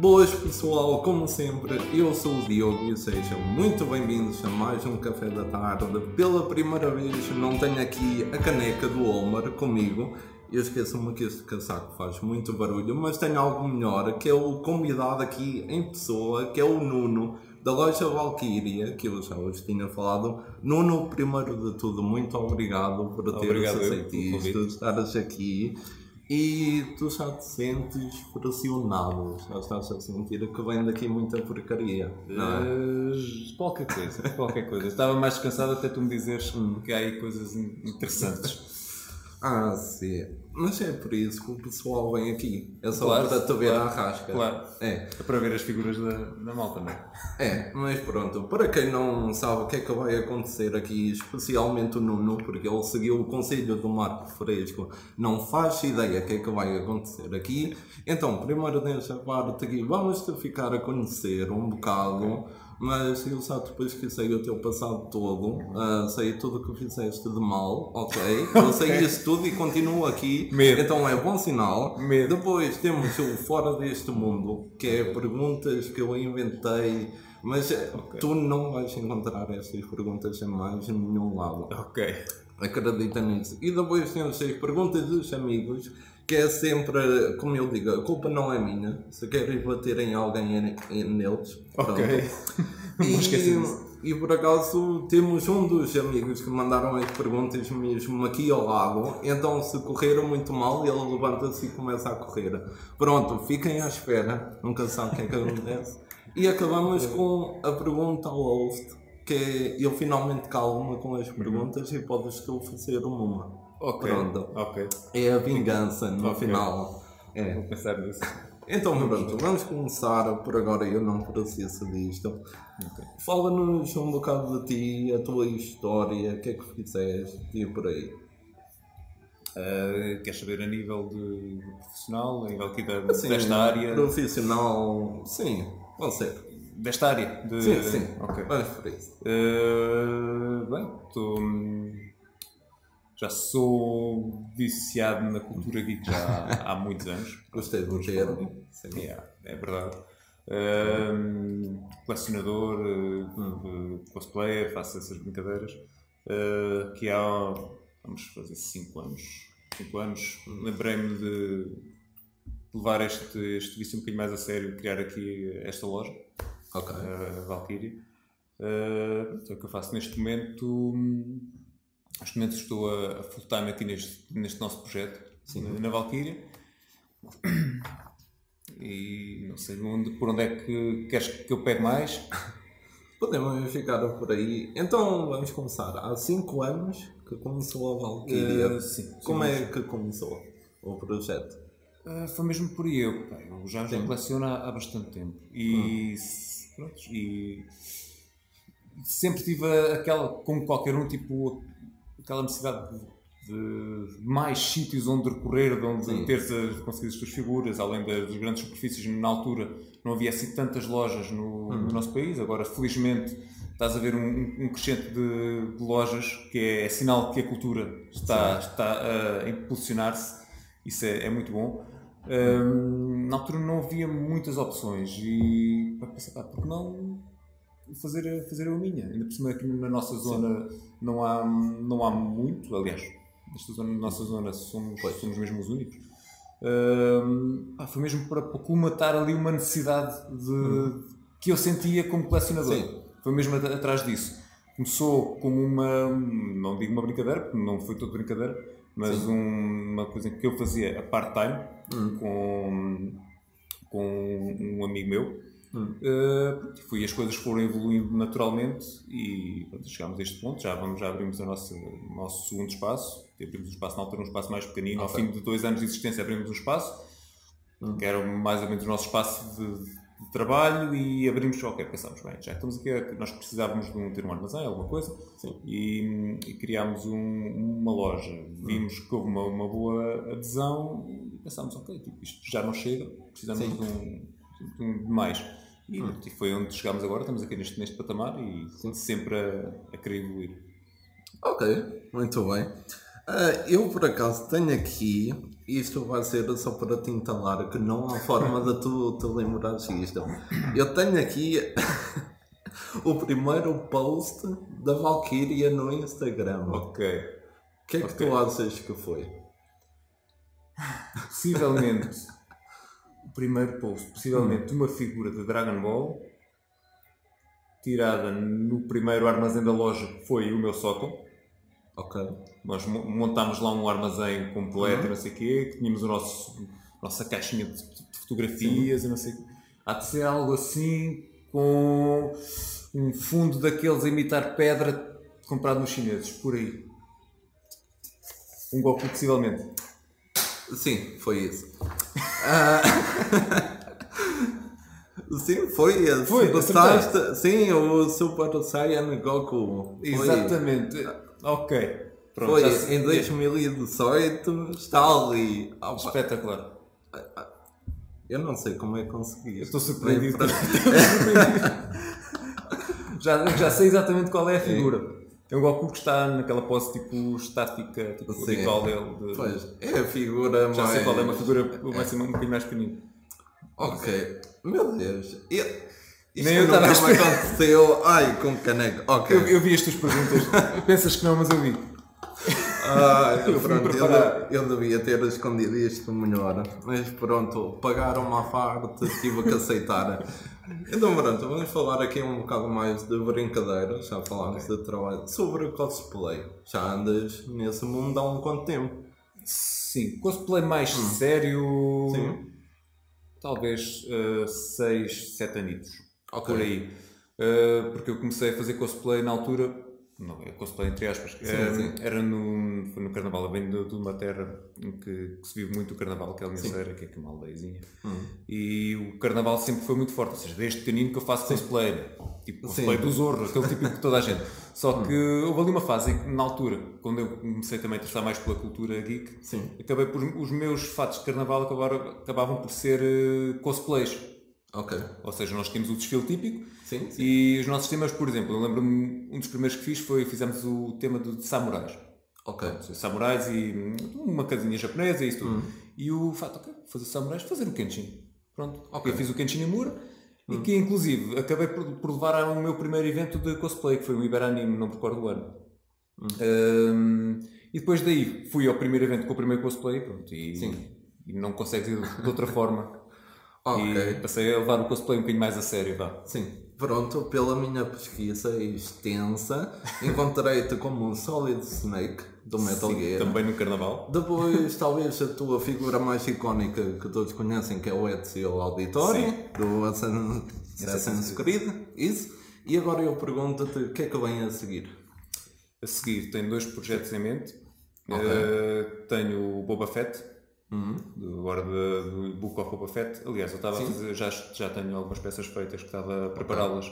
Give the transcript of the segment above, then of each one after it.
Boas pessoal, como sempre, eu sou o Diogo e sejam muito bem-vindos a mais um Café da Tarde. Pela primeira vez não tenho aqui a caneca do Homer comigo. Eu esqueço-me que este casaco faz muito barulho, mas tenho algo melhor, que é o convidado aqui em pessoa, que é o Nuno, da loja Valkyria, que eu já vos tinha falado. Nuno, primeiro de tudo, muito obrigado por teres aceito isto, estares aqui. E tu já te sentes pressionado, já estás a sentir que vem daqui muita porcaria. Não é? Eh, qualquer coisa, qualquer coisa. Estava mais descansado até tu me dizeres que há aí coisas in- interessantes. Ah, sim. Mas é por isso que o pessoal vem aqui. É só Claro, para te ver claro, à rasca. claro. É, É para ver as figuras da, da malta, não é? é, mas pronto. Para quem não sabe o que é que vai acontecer aqui, especialmente o Nuno, porque ele seguiu o conselho do Marco Fresco, não faz ideia o que é que vai acontecer aqui. Então, primeiro desta parte aqui, vamos te ficar a conhecer um bocado. Mas eu só depois que sei o teu passado todo, ah, sei tudo o que fizeste de mal, ok? Eu sei isso tudo e continuo aqui, Medo. então é bom sinal. Medo. Depois temos o Fora deste Mundo, que é perguntas que eu inventei, mas eh, tu não vais encontrar essas perguntas em mais nenhum lado. Ok. Acredita nisso. E depois temos as perguntas dos amigos, que é sempre, como eu digo, a culpa não é minha. Se queres bater em alguém é, é neles. Ok. E, e por acaso temos um dos amigos que mandaram as perguntas mesmo aqui ao lado, então se correram muito mal, ele levanta-se e começa a correr. Pronto, fiquem à espera, nunca sabe o que é que acontece. E acabamos com a pergunta ao host, que é eu finalmente calmo com as perguntas e podes tu fazer uma. Ok. Pronto. Ok. É a vingança no Ok. final. É. Vou pensar nisso. Então pronto, vamos começar por agora, eu não preciso disto. Ok. Fala-nos um bocado de ti, a tua história, o que é que fizeste e por aí. Eh, queres saber a nível de, de profissional, a nível aqui da, Sim, desta área? Profissional, sim, pode ser. Desta área? De, Sim, sim. Ok. Vamos por isso. Uh, bem, tô, hum, já sou viciado na cultura geek já há, há muitos anos. Gostei do termo. Sim. Yeah, é verdade. Um, colecionador, uh, cosplayer, faço essas brincadeiras. Uh, que há, vamos fazer 5 anos. 5 anos, lembrei-me de levar este, este vício um bocadinho mais a sério, criar aqui esta loja Ok. a Valkyrie. Uh, é o que eu faço neste momento. hum, Neste momento estou a, a full time aqui neste, neste nosso projeto, na, na Valkyria. E não sei onde, por onde é que queres que eu pegue mais. Podemos ficar por aí. Então vamos começar. Há 5 anos que começou a Valkyria. Uh, sim, Como sim. é que começou o projeto? Uh, foi mesmo por. Eu, eu já, já Sim. coleciono há, há bastante tempo. E, s- pronto, e sempre tive aquela, como qualquer um, tipo, aquela necessidade de, de mais sítios onde recorrer, de onde Sim. teres as, conseguir as tuas figuras, além das, grandes superfícies. Na altura não havia assim tantas lojas no, no nosso país. Agora, felizmente, estás a ver um, um- um crescente de, de lojas que é, sinal que a cultura está, está a impulsionar-se. Isso é, é muito bom. Hum, na altura não havia muitas opções e pensei, pá, por que não fazer, fazer eu a minha? Ainda por cima aqui na nossa zona não há, não há muito, aliás, nesta zona, na nossa zona somos, somos mesmo os únicos. Hum, pá, foi mesmo para, colmatar ali uma necessidade de, que eu sentia como colecionador. Sim. Foi mesmo at- atrás disso. Começou como uma, não digo uma brincadeira, porque não foi toda brincadeira, mas um- uma coisa que eu fazia a part-time com, com um amigo meu. Uh, fui, as coisas foram evoluindo naturalmente e pronto, chegámos a este ponto. Já, vamos, já abrimos o nosso segundo espaço. Abrimos um espaço na altura, um espaço mais pequenino. Ao Ok. fim de dois anos de existência, abrimos um espaço que era mais ou menos o nosso espaço de, de trabalho e abrimos, ok, pensámos, bem, já estamos aqui, é nós precisávamos de um, ter um armazém, alguma coisa, e, e criámos um- uma loja. Vimos que houve uma, uma boa adesão e pensámos, ok, tipo, isto já não chega, precisamos Sim. de um- de mais. E, e foi onde chegámos agora, estamos aqui neste, neste patamar e sempre a, a querer evoluir. Ok, muito bem. Ah, eu por acaso tenho aqui, isto vai ser só para te entalar, que não há forma de tu te lembrares isto. Eu tenho aqui o primeiro post da Valkyria no Instagram. O Ok. que é que Ok. tu achas que foi? Possivelmente, o primeiro post, possivelmente uma figura de Dragon Ball tirada no primeiro armazém da loja, que foi o meu sótão. Ok. Nós mo- montámos lá um armazém completo e não sei o quê, que tínhamos o nosso, nossa caixinha de, de fotografias e não sei o quê. Há de ser algo assim com um fundo daqueles a imitar pedra comprado nos chineses, por aí. Um Goku possivelmente. Sim, foi isso. Ah, Sim, foi esse. Foi, Gostaste? Sim, o Super Saiyan Goku. Foi. Exatamente. Ok. Pronto, Foi se- em 2018, está ali. Pá, Espetacular. eu não sei como é que consegui. Estou surpreendido. Bem, já, já sei exatamente qual é a figura. É o Goku que está naquela pose tipo estática, tipo Sim. ritual dele. de- Pois, é a figura Já mais... sei qual é uma figura, vai ser um bocadinho mais pequenino. Ok. Meu Deus. Eu... Isto Nem eu nunca estava a me aconteceu. Ai, com caneco. Ok. Eu, eu vi as tuas perguntas. Pensas que não, mas eu vi. Ai, Eu pronto, eu, preparar. de- eu devia ter escondido isto melhor. Mas pronto, pagaram-me à parte, tive que aceitar. Então pronto, vamos falar aqui um bocado mais de brincadeira, já falámos de trabalho, sobre cosplay. Já andas nesse mundo há um quanto tempo? Sim, cosplay mais sério. Sim. Talvez 6, 7 anitos. Ok. Por aí. Uh, porque eu comecei a fazer cosplay na altura. Não, é cosplay entre aspas. era, sim. era no, foi no carnaval. Eu venho de, de uma terra em que, que se vive muito o carnaval, que é a Almenceira, que é uma aldeiazinha. Hum. E o carnaval sempre foi muito forte. Ou seja, desde pequenino que eu faço cosplay. né? Tipo cosplay Sim. do Zorro, aquele tipo de toda a gente. Só que houve ali uma fase em que, na altura, quando eu comecei também a interessar mais pela cultura geek, acabei por. Os meus fatos de carnaval acabaram, acabavam por ser uh, cosplays. Ok. Ou seja, nós tínhamos o desfile típico Sim, sim. e os nossos temas, por exemplo, eu lembro-me, um dos primeiros que fiz foi, fizemos o tema de, samurais. Ok. Seja, Samurais e hum, uma casinha japonesa e isso tudo. E o fato, ok, fazer samurais, fazer o Kenshin. Pronto. Ok. Eu fiz o Kenshin Imura e que inclusive acabei por, por levar ao meu primeiro evento de cosplay, que foi o Iberanime, não me recordo o ano. Hum, e depois daí fui ao primeiro evento com o primeiro cosplay pronto, e, Sim. e não consegues ir de outra forma. Ok. E passei a levar o cosplay um bocadinho mais a sério, vá. Sim, pronto, pela minha pesquisa extensa, encontrei-te como um Solid Snake do Metal Sim, Gear. Também no carnaval. Depois, talvez a tua figura mais icónica que todos conhecem, que é o Ezio Auditori, Sim. do Assassin's Creed, isso. E agora eu pergunto-te o que é que vem a seguir? A seguir, tenho dois projetos em mente. Ok. Eh, tenho o Boba Fett, do, agora de- do Book of Boba Fett. Aliás, eu estava a fazer, já, já tenho algumas peças feitas que estava a prepará-las.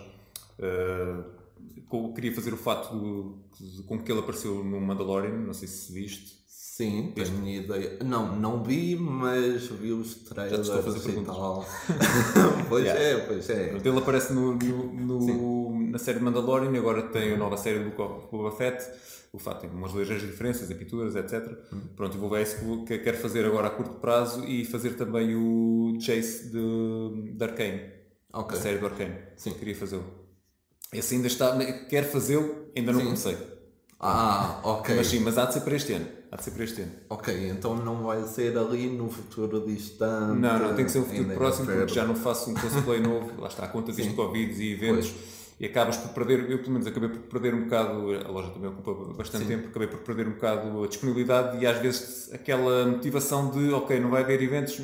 Co- queria fazer o fato do, com que ele apareceu no Mandalorian, não sei se viste. Sim, tenho ideia. Não, não vi, mas vi os trailers estou a fazer e tal. pois é, pois é. Ele aparece no, no- no- na série Mandalorian e agora tem a nova série do Book of Boba Fett. O fato tem umas ligeiras diferenças em pinturas, etc. Pronto, eu vou ver isso que quero fazer agora a curto prazo e fazer também o Chase de, de Arcane. Ok. A série do Arcane. Sim. Queria fazê-lo. Esse ainda está. Quero fazê-lo, ainda não Sim. comecei. Ah, ok. Mas sim, mas há de ser para este ano. Há de ser para este ano. Ok, então não vai ser ali no futuro distante. Não, não, tem que ser um futuro é próximo porque já não faço um cosplay novo, lá está, a conta disto de Covid e eventos, e acabas por perder, eu pelo menos acabei por perder um bocado, a loja também ocupa bastante tempo, acabei por perder um bocado a disponibilidade e às vezes aquela motivação de, ok, não vai haver eventos,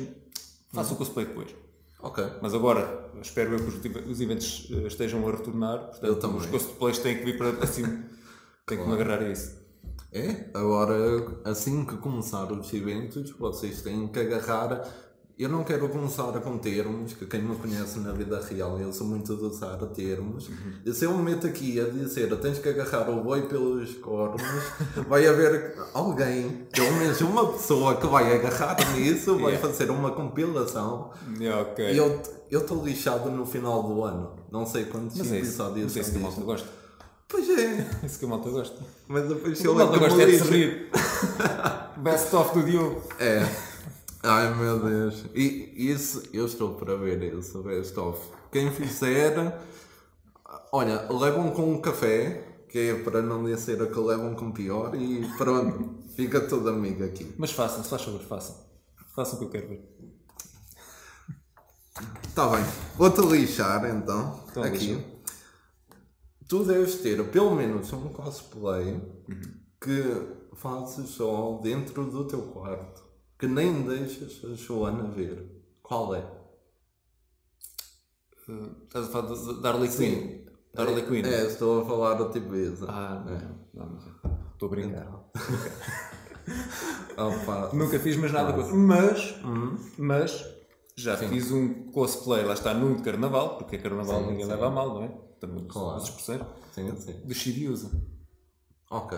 faço o cosplay depois. Ok. Mas agora, espero eu que os, os eventos eh, estejam a retornar, portanto os cosplays têm que vir para, cima, tenho que me agarrar a isso. É, agora assim que começar os eventos, vocês têm que agarrar. Eu não quero começar com termos, que quem me conhece na vida real, eu sou muito de usar termos. E se eu me meto aqui a dizer tens que agarrar o boi pelos cornos, vai haver alguém, pelo menos uma pessoa que vai agarrar nisso, vai Yeah. fazer uma compilação. Yeah, ok. E eu eu estou lixado no final do ano. Não sei quantos Mas é isso, episódios mas é isso que são disto. gosta. Pois é. Isso que a malta gosta. Mas depois ele malta gosta é de se lixo- rir. Best of do Diogo. É. Ai meu Deus. E isso, eu estou para ver esse best of. Quem fizer, olha, levam com um café, que é para não dizer a que levam com pior, e pronto, fica tudo amigo aqui. Mas façam, se faz favor, façam. Façam o que eu quero ver. Tá bem, vou-te lixar então, Então, aqui. lixa. Tu deves ter pelo menos um cosplay que fazes só dentro do teu quarto, que nem deixas a Joana ver. Qual é? Uh, estás a falar de- da Harley Quinn? Da Harley Quinn? É, estou a falar tipo isso. Ah, não, não, mas estou a brincar. Opa. Nunca fiz mais nada com Mas, Uhum. mas já fiz um cosplay, lá está, num de carnaval, porque é carnaval Sim, ninguém sim. leva a mal, não é? Também Claro. os expressões. Sim, sim. De Shiriusa. Ok.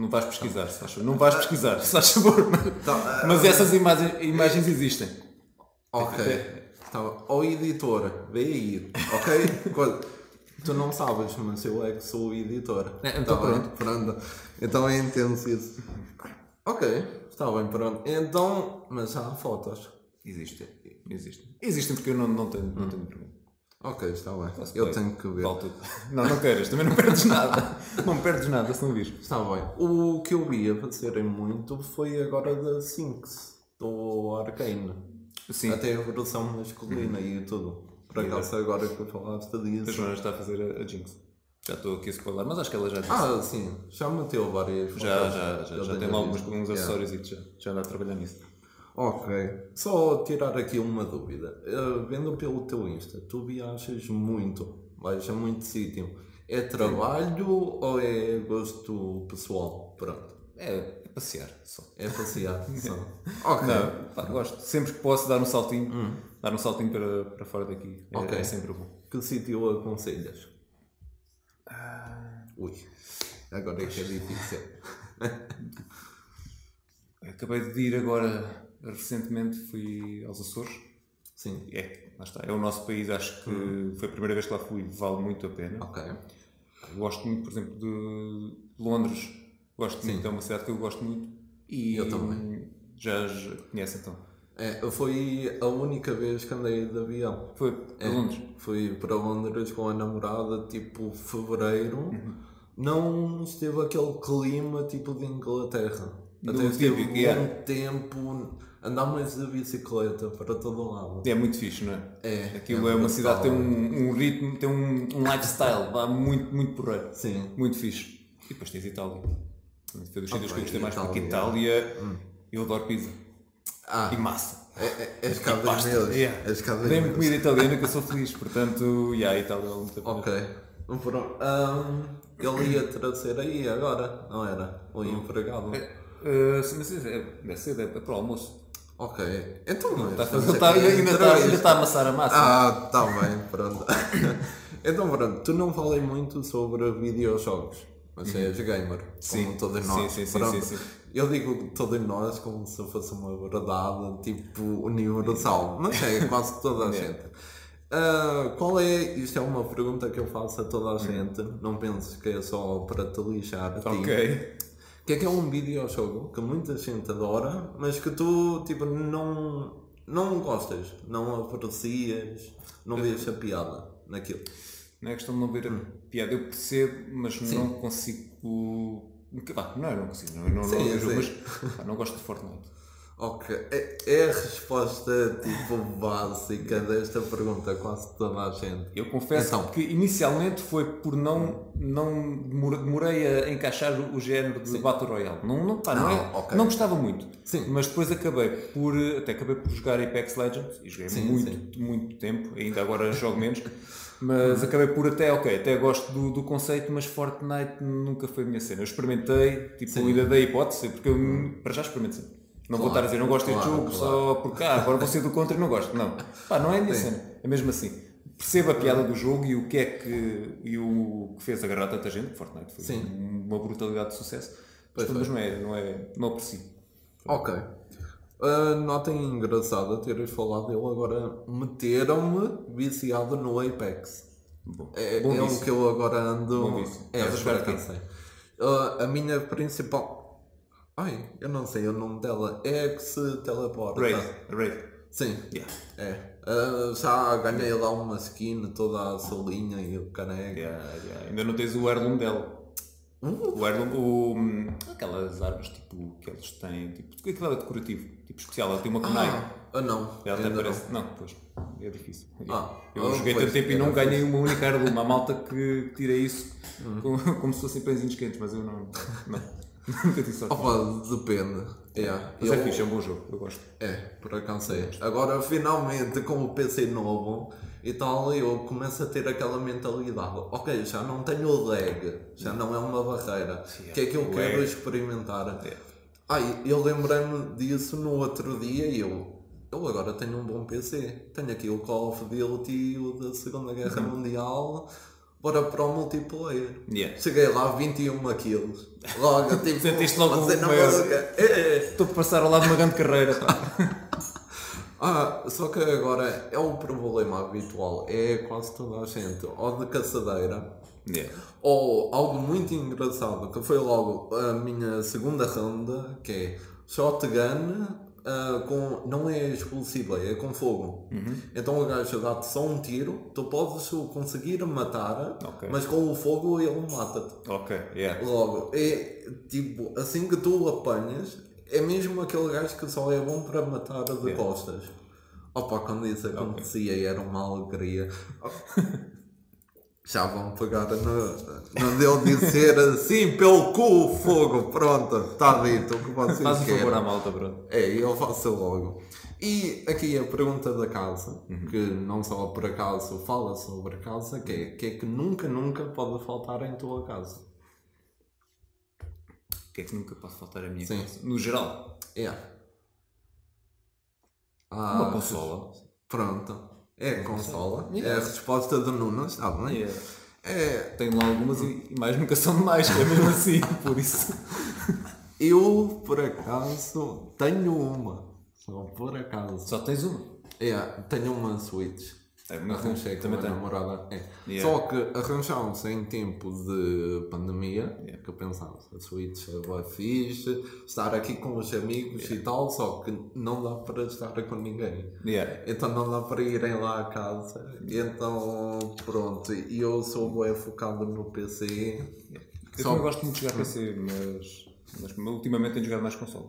Não vais pesquisar, favor. Não vais pesquisar, se faz favor. Mas, Tá, mas essas imagens, imagens existem. Ok. Tá, ó editor, vê aí, ok? Tu não sabes, mas eu é que sou o editor. É, então Tá bem? pronto. Então é intenso isso. Ok, está bem, pronto. Então, mas há fotos. Existem. Existem. Existem porque eu não, não tenho, Hum. não tenho problema. Ok, está bem. Eu tenho que ver. Vale. Não, não queiras, também não perdes nada. Não perdes nada se não vires. Está bem. O que eu vi a fazerem muito foi agora da Sinks, do Arcane. Sim. Até a versão masculina e tudo. Por acaso agora que falaste A disso. Joana está a fazer a, a Jinx. Já estou aqui a spoiler, mas acho que ela já disse. Ah, sim. Já meteu várias já, já, já, Eu já tenho tem lá alguns, alguns acessórios e já, já anda a trabalhar nisso. Ok. Só tirar aqui uma dúvida. Eh, vendo pelo teu Insta, tu viajas muito. Vais a muito sítio. É trabalho ou é gosto pessoal? Pronto. É, é passear só. É passear. só. Ok. Não, pá, gosto. Sempre que posso dar um saltinho, dar um saltinho para, para fora daqui. É, Ok. é sempre bom. Que sítio aconselhas? Ui. Agora é que é difícil. Acabei de ir agora, recentemente, fui aos Açores. Sim. É, lá está. É o nosso país, acho que foi a primeira vez que lá fui, vale muito a pena. Ok. Gosto muito, por exemplo, de Londres. Gosto muito, é uma cidade que eu gosto muito. E Eu também. Já, já conhece então? É, foi a única vez que andei de avião. Foi para É, Londres. Fui para Londres com a namorada, tipo, fevereiro. Uhum. Não esteve aquele clima, tipo, de Inglaterra. Até esteve típico, um yeah. tempo. Andámos de bicicleta para todo lado. É muito fixe, não é? É. Aquilo é, uma brutal. cidade que tem um, um ritmo, tem um, um lifestyle, vá muito, muito porreiro. Sim. Muito fixe. E depois tens Itália. Foi dos sítios que eu gostei mais, porque Itália. Itália, eu adoro pizza. Ah, E massa. é, é, dois Pasta. meses. Yeah. És Dei-me meses. comida italiana que eu sou feliz, portanto, yeah, a Itália é muito. Ok. Pronto. Ahm, ele ia trazer aí agora, não era? O empregado. Uh, sim, mas é, deve ser, é, é para o almoço. Ok. Então não é. Está a fazer- fazer está- aqui a ainda, está, está a amassar a massa. Ah, tá bem, pronto. então pronto, tu não falei muito sobre videojogos, mas és gamer, Sim. como todos Sim, nós. sim, sim, Pronto. sim, sim. Eu digo todos nós como se fosse uma verdade tipo universal, mas é quase toda a gente. Ah, qual é, isto é uma pergunta que eu faço a toda a gente, não penses que é só para te lixar a ti. Ok. O que é que é um videojogo que muita gente adora, mas que tu tipo não, não gostas, não aprecias, não vês a piada naquilo. Não é questão de não ver a piada, eu percebo, mas não consigo. Pá, não, eu não consigo, não, eu não, Sim, não, eu, sei. mas pá, não gosto de Fortnite. Ok, é, é a resposta tipo básica desta pergunta, quase toda a gente. Eu confesso Então. que inicialmente foi por não, não demor- demorei a encaixar o, o género de Battle Royale. Não, não, pá, não, Ah, é, ok. não gostava muito. Sim. Mas depois acabei por até acabei por jogar Apex Legends e joguei Sim, muito, muito tempo, ainda agora jogo menos. Mas acabei por até, ok, até gosto do, do conceito, mas Fortnite nunca foi a minha cena. Eu experimentei, tipo, Sim. ainda dei hipótese, porque eu para já experimentei Não vou estar a dizer, não gosto deste claro, jogo claro. só porque ah, agora vou ser do contra e não gosto. Não, pá, não é cena. É mesmo assim. Percebo a piada do jogo e o que é que, e o que fez agarrar tanta gente. Fortnite foi Sim. uma brutalidade de sucesso. Pois mas não é, não é, não aprecio. Ok. Uh, notem engraçada teres falado, eu agora meteram-me viciado no Apex. Bom, É, bom é o que eu agora ando. Bom vício. É, Estás a jogar por de quê? acaso sei. Uh, a minha principal. Ai, eu não sei o nome dela. É que se teleporta. Raid. Raid. Sim, Yeah. é. Uh, já ganhei lá uma skin, toda a solinha e o caneco. Yeah, yeah. Ainda não tens o heirloom dela. O heirloom, o, hum, aquelas árvores tipo, que eles têm, tipo, aquilo é decorativo, tipo especial, ela tem uma kunai. Ah, não. ela até parece. Não. pois, é difícil. Ah, eu ah, joguei tanto tempo e era não ganhei uma única heirloom. Há malta que tira isso como, como se fossem pãezinhos quentes, mas eu não. não. Nunca. Opa, depende. Yeah. Mas eu, é fixe, é um bom jogo, eu gosto. É, por acaso é. Agora, finalmente, com o PC novo e tal, eu começo a ter aquela mentalidade. Ok, já não tenho lag, já não é uma barreira. O que é que eu o quero lag. experimentar? Ai, eu lembrei-me disso no outro dia e eu. Eu agora tenho um bom PC. Tenho aqui o Call of Duty, o da Segunda Guerra Mundial. Bora para o multiplayer. Yeah. Cheguei lá 21 kills. Logo, tipo. Sentiste logo o maior- maluca. É. Estou a passar ao lado de uma grande carreira. Ah, só que agora é o problema habitual, é quase toda a gente, ou de caçadeira, Yeah. ou algo muito engraçado, que foi logo a minha segunda ronda, que é shotgun ah, com. não é explosiva, é com fogo. Então o gajo dá-te só um tiro, tu podes o conseguir matar, Ok. mas com o fogo ele mata-te. Ok, yeah. Logo, é tipo, assim que tu o apanhas, é mesmo aquele gajo que só é bom para matar de Yeah. costas. Opa, quando isso acontecia era uma alegria. Já vão pegar no, no deu dizer assim pelo cu fogo, pronto, está dito o que vocês Faz querem. favor à malta, bro. É, eu faço logo. E aqui a pergunta da casa, Uhum. que não só por acaso fala sobre a casa, que é que é que nunca, nunca pode faltar em tua casa. O que é que nunca pode faltar a minha Sim. casa? No geral, É. Ah, uma consola. Pronto. É consola. É Yeah. a resposta do Nuno, está bem? Yeah. É, Tenho lá algumas e, e mais nunca são demais, que é mesmo assim, por isso. eu, por acaso, tenho uma. Só por acaso. Só tens uma. É, tenho uma Switch. É, Arranjei com também a namorada. É. Yeah. Só que arranjámos em tempo de pandemia, que eu pensava, a Switch é fixe, estar aqui com os amigos e tal, só que não dá para estar com ninguém. Yeah. Então não dá para irem lá a casa. Então pronto, e eu sou bem focado no PC. Eu Só- gosto muito de jogar PC, mas, mas ultimamente tenho jogado mais console.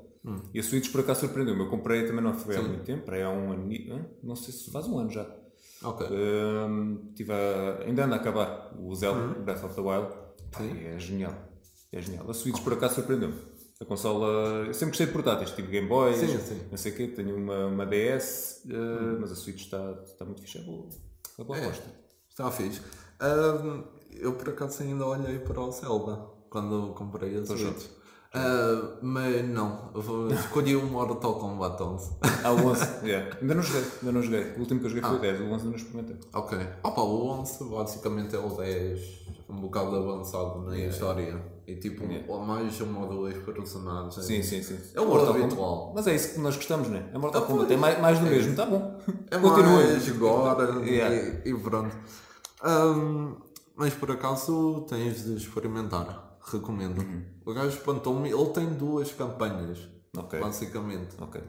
E a Switch por acaso surpreendeu-me. Eu comprei também não foi há muito tempo, é há um ano, não sei se faz um ano já. Ok. Hum, tive a- ainda ando a acabar o Zelda Breath of the Wild. Pá, é genial. É genial. A Switch por acaso surpreendeu-me. A consola. Eu sempre gostei de portáteis, tive Game Boy, Sim, sim. não sei o quê, tenho uma, uma DS, eh, mas a Switch está, está muito fixe. É boa, é boa É, aposta. está fixe. Ahm, eu por acaso ainda olhei para o Zelda quando comprei a Switch. Ah, mas não, escolhi o Mortal Kombat 11. Ah, o 11, yeah. ainda não joguei, ainda não joguei. O último que eu joguei foi o 10, o 11 ainda não experimentei. Ok. Opa, o 11 basicamente é o 10 um bocado avançado na história. E tipo, ou mais uma ou dois personagens. Sim, sim, sim. É o Mortal habitual. Mas é isso que nós gostamos, não é? É Mortal Ah, Kombat, é mais, mais do mesmo, está bom. É Continua. mais agora Yeah. e, e pronto. Ahm, mas por acaso tens de experimentar. Recomendo. Uhum. O gajo espantou-me. Ele tem duas campanhas, Ok, basicamente. ok.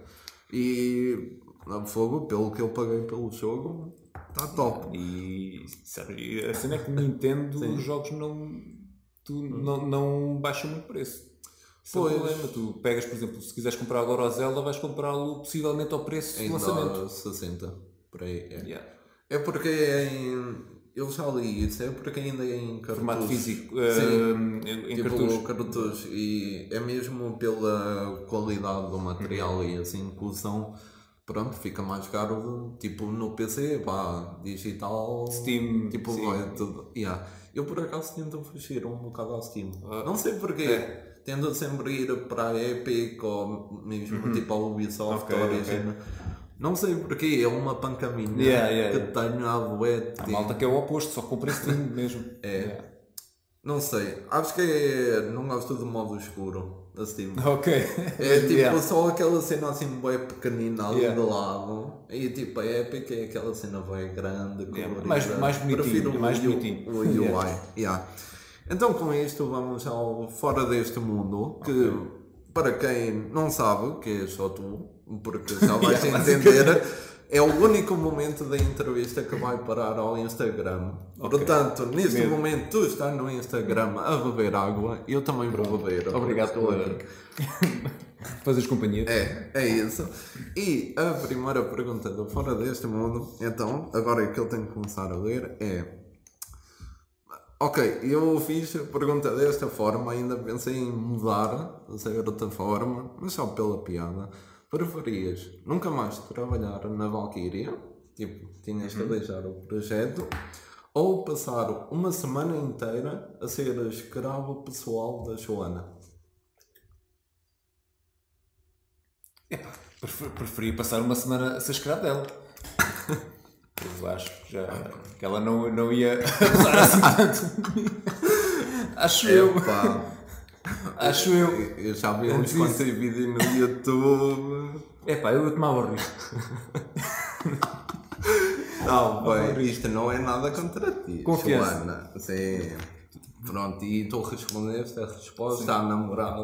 E a fogo, pelo que eu paguei pelo jogo, está top. E sabe, a cena é que Nintendo os jogos não, tu, não, não baixam muito preço. É o Pois. problema. Tu pegas, por exemplo, se quiseres comprar agora o Zelda, vais comprá-lo possivelmente ao preço do lançamento. Ainda 60. Por aí. É, Yeah. é porque é em. Eu já li isso, é porque ainda é em cartucho. Formato físico, Sim. eh, em, tipo cartucho. cartucho. E é mesmo pela qualidade do material Uhum. e assim que usam. Pronto, fica mais caro. Tipo no PC, pá, digital. Steam, Tipo, sim. é tudo. Yeah. Eu por acaso tento fugir um bocado ao Steam. Ah. Não sei porquê. É. Tendo sempre ir para a Epic ou mesmo tipo a Ubisoft Ok, Origin. Não sei porquê, é uma panca minha Yeah, yeah, que tenho à bué. A malta que é o oposto, só compra Steam mesmo. É. Não sei, acho que é. Não gosto do modo escuro. da Steam. Ok. É tipo só aquela cena assim bem pequenina ali do lado. E tipo a Epic é aquela cena bem grande, colorida. mais- mais bonitinho, Prefiro mais o, bonitinho. o UI. Yeah. Então com isto vamos ao Fora deste Mundo, que para quem não sabe, que é só tu, porque já vais Yeah, entender, é o único momento da entrevista que vai parar ao Instagram. Ok. Portanto, neste Medo. momento tu estás no Instagram a beber água, eu também vou beber. Obrigado pela-. Fazes companhia. É, é isso. E a primeira pergunta do Fora deste Mundo, então, agora é que eu tenho que começar a ler, é. Ok, eu fiz a pergunta desta forma, ainda pensei em mudar, de certa forma, mas só pela piada. Preferias nunca mais trabalhar na Valkyria, tipo, tinhas que deixar o projeto, ou passar uma semana inteira a ser escravo pessoal da Joana? Prefer- Preferi passar uma semana a ser escravo dela. Eu acho que já que ela não, não ia abusar assim tanto. Acho eu. Acho eu. Eu já vi uns quantos vídeos no YouTube. Epá, eu tomava o risco. Não, bem, isto não é nada contra ti. Confiança. Joana. Sim. Pronto, e tu respondeste a resposta à namorada.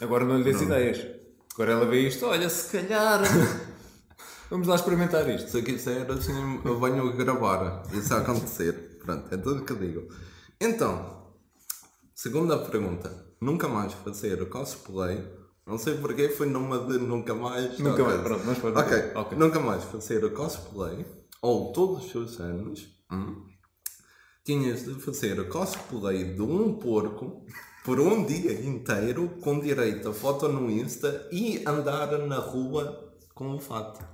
Agora não lhe dês ideias. Agora ela vê isto, olha, se calhar. Vamos lá experimentar isto. Se quiser, assim, eu venho gravar. Isso a acontecer. Pronto, é tudo que digo. Então, segunda pergunta. Nunca mais fazer cosplay. Não sei porque foi numa de nunca mais. Nunca mais, pronto, vamos para Ok, Ok. nunca mais fazer cosplay, ou todos os anos, hum, tinhas de fazer cosplay de um porco por um dia inteiro, com direito a foto no Insta e andar na rua com um fato.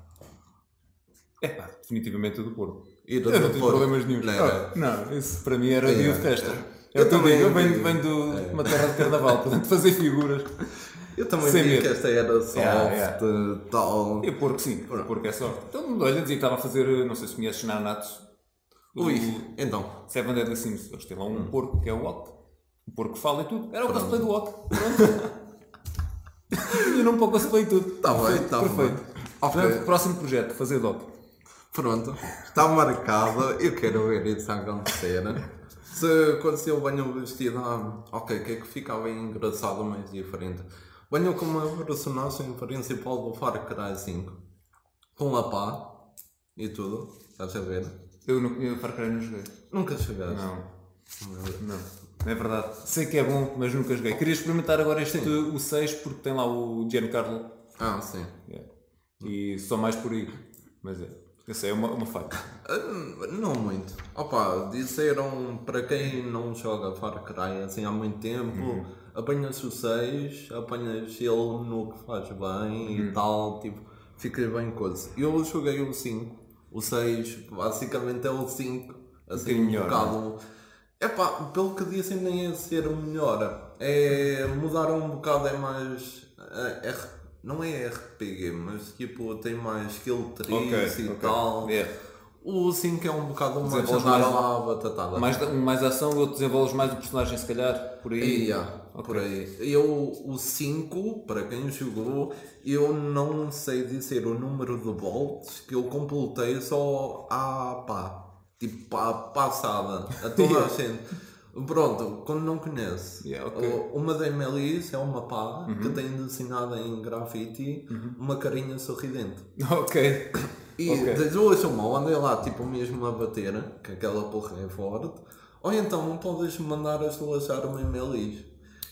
Epá, definitivamente o do do Eu não tenho Porto. problemas nenhum. Não era? não, isso para mim era É. dia de festa. Eu Eu, também- eu venho, venho de uma terra de carnaval, portanto fazer figuras. Eu também Sem vi medo. que esta era soft, Yeah, tal. E o porco sim, o porco é só. Então, olha, dizia que estava a fazer, não sei se conheces Nanatsu. Ui, então, Seven Deadly Sins. Eles têm lá um porco que é o Wok. O porco fala e tudo. Era o cosplay do Wok. Pronto. e não para o cosplay e tudo. Está bem, Perfeito, está Perfeito. bem. Ok. Portanto, próximo projeto, fazer doc. Pronto, está marcado. Eu quero ver isso acontecer. Se quando eu venho vestido, ah, ok, o que é que ficava engraçado, mais diferente? Venho com uma personagem principal do Far Cry 5, com a pá e tudo, estás a ver? Eu não eu Far Cry não joguei. Nunca chegaste. Não. Não. Não é verdade. Sei que é bom, mas nunca joguei. Queria experimentar agora este, o 6, porque tem lá o Giancarlo. Ah, sim. Yeah. E só mais por aí. Mas é. Essa é uma, uma faca. Ah, Não muito. Opa, disseram para quem não joga Far Cry assim há muito tempo, apanhas o 6, apanhas ele no que faz bem e tal, tipo, ficas bem coisa. Eu joguei o 5, o 6 basicamente é o 5, assim um melhor, bocado. Epá, pelo que dizem nem é ser o melhor, é mudar um bocado, é mais. é- é- não é RPG, mas tipo tem mais skill trees e tal. É. O 5 é um bocado mais andar mais- lá a batatada. Mais, um mais ação, o outro desenvolves mais o personagem, se calhar, por aí. Yeah, por aí. Eu, o 5, para quem jogou, eu não sei dizer o número de volts que eu completei só à pá. Tipo, à passada. A toda a gente. Pronto, quando não conhece. Yeah, ok. Uhum. o- Uma da Emelis é uma pá que tem desenhada em grafite uma carinha sorridente. Ok. E Ok. das duas uma, ou andei lá tipo mesmo a bater, que aquela porra é forte, ou então podes mandar as duas armas em melis.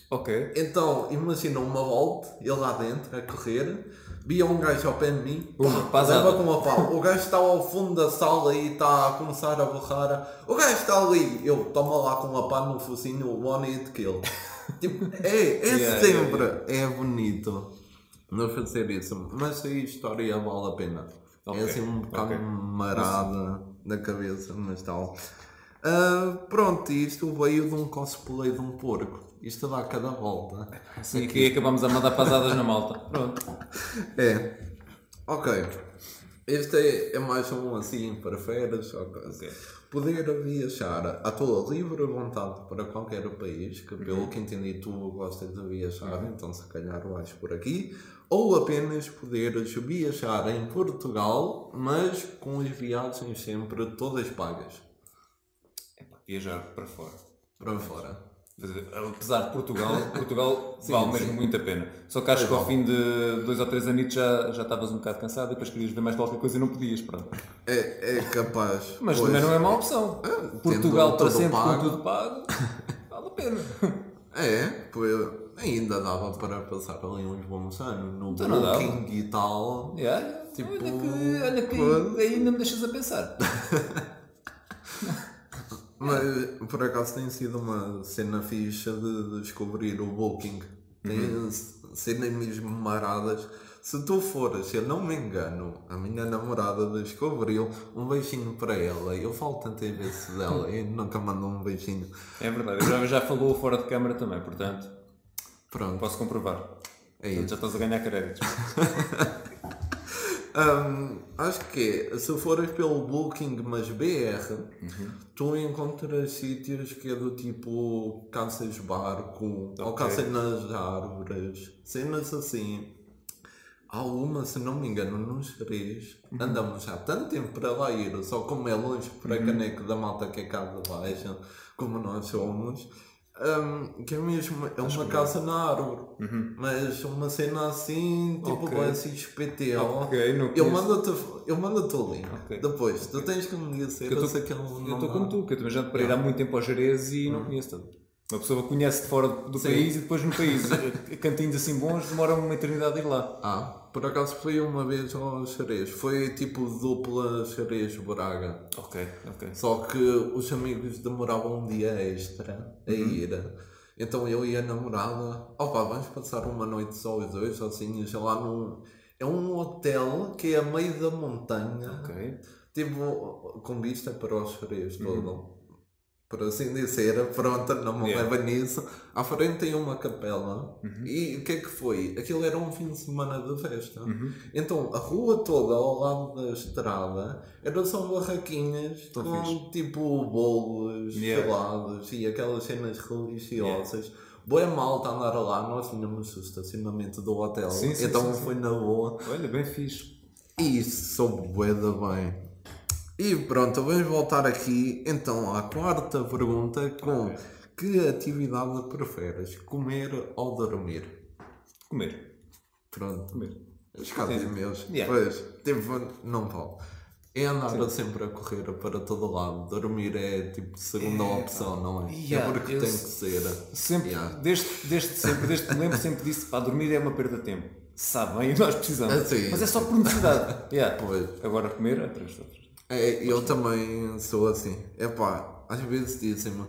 Ok. Então, imagina uma volta, ele lá dentro, a correr, via um gajo ao pé de mim, Uma pá, leva com a pau. O gajo está ao fundo da sala e está a começar a borrar. O gajo está ali, eu toma lá com a pá no focinho, one hit kill. tipo, é, é Yeah, sempre, é bonito não fazer isso, mas a história vale a pena. Ok, É assim um bocado ok. marada na cabeça, mas tal. Ah, pronto, isto veio de um cosplay de um porco. Isto dá cada volta. Assim aqui acabamos a mandar pasadas na malta. Pronto. É. Ok. Este é, é mais um assim para férias ou coisa. Ok. Poder viajar à tua livre vontade para qualquer país, que pelo que entendi tu gostas de viajar, então se calhar vais por aqui, ou apenas poderes viajar em Portugal, mas com as viagens sempre todas pagas Epá, Viajar para fora. para fora. Apesar de Portugal, Portugal vale mesmo sim. muito a pena. Só que acho É que ao fim de dois ou três anos já, já estavas um bocado cansado e depois querias ver mais qualquer coisa e não podias. Pronto. É, é capaz. Mas pois. também não é má opção. tendo Portugal para sempre pago. com tudo pago, vale a pena. É, pois, ainda dava para passar ali uns bons anos no Então. Booking e tal. Yeah, Tipo, olha que, olha que ainda me deixas a pensar. Mas por acaso tem sido uma cena fixa de descobrir o Booking. Tem cenas mesmo maradas. Se tu fores, se eu não me engano, a minha namorada descobriu um beijinho para ela. Eu falo tantas vezes dela e nunca mandou um beijinho. É verdade, já, já falou fora de câmara também, portanto, Pronto, posso comprovar. é Portanto, isso. já estás a ganhar créditos. Hum, acho que é, se fores pelo Booking, mas BR, tu encontras sítios que é do tipo caças barco, ou Ok. caças nas árvores, cenas assim. Há uma, se não me engano, nos Jerez, andamos há tanto tempo para lá ir, só como é longe para caneco da malta que é cá de baixo, como nós somos, hum, que é mesmo, é uma caça na árvore, mas uma cena assim, tipo Ok. vai se XPTO. Ok, não Eu mando-te eu mando o link. Ok. Depois, tu tens que me dizer Eu estou como tu, que eu também já para ir há muito tempo ao Jerez e não conheço tudo. Uma pessoa conhece de fora do Sim. país e depois no país, cantinhos assim bons, demora uma eternidade a ir lá. Ah, por acaso fui uma vez ao Xerez. Foi tipo dupla Xerez-Braga. Ok, ok. Só que os amigos demoravam um dia extra a ir. Então eu e a namorada, opa, vamos passar uma noite só os dois, sozinhos, lá num. É um hotel que é a meio da montanha, Ok. tipo, com vista para os Xerez todo. Por assim dizer, pronto, não me Yeah. leva nisso. À frente tem uma capela. E o que é que foi? Aquilo era um fim de semana de festa. Então a rua toda ao lado da estrada eram só barraquinhas Tão com fixe. tipo bolos, Yeah. gelados e aquelas cenas religiosas. Boa malta andar lá, nós tínhamos o estacionamento do hotel, Sim, sim, então sim, foi na boa. Olha, bem fixe. E isso soube bué da bem. E pronto, vamos voltar aqui então à quarta pergunta com que atividade preferes, comer ou dormir? Comer. Pronto. Comer. Os casos meus. Yeah. Pois, tipo, não vale. É andar sempre a correr para todo lado. Dormir é tipo segunda opção, não é? Yeah, é porque tem que se- ser. Sempre, Yeah. desde, desde sempre, desde que me lembro, sempre disse para dormir é uma perda de tempo. Sabem, nós precisamos. Ah, sim. Mas é só por necessidade. Yeah. Pois. Agora comer é três outras. É, eu também sou assim. Epá, às vezes dizem-me,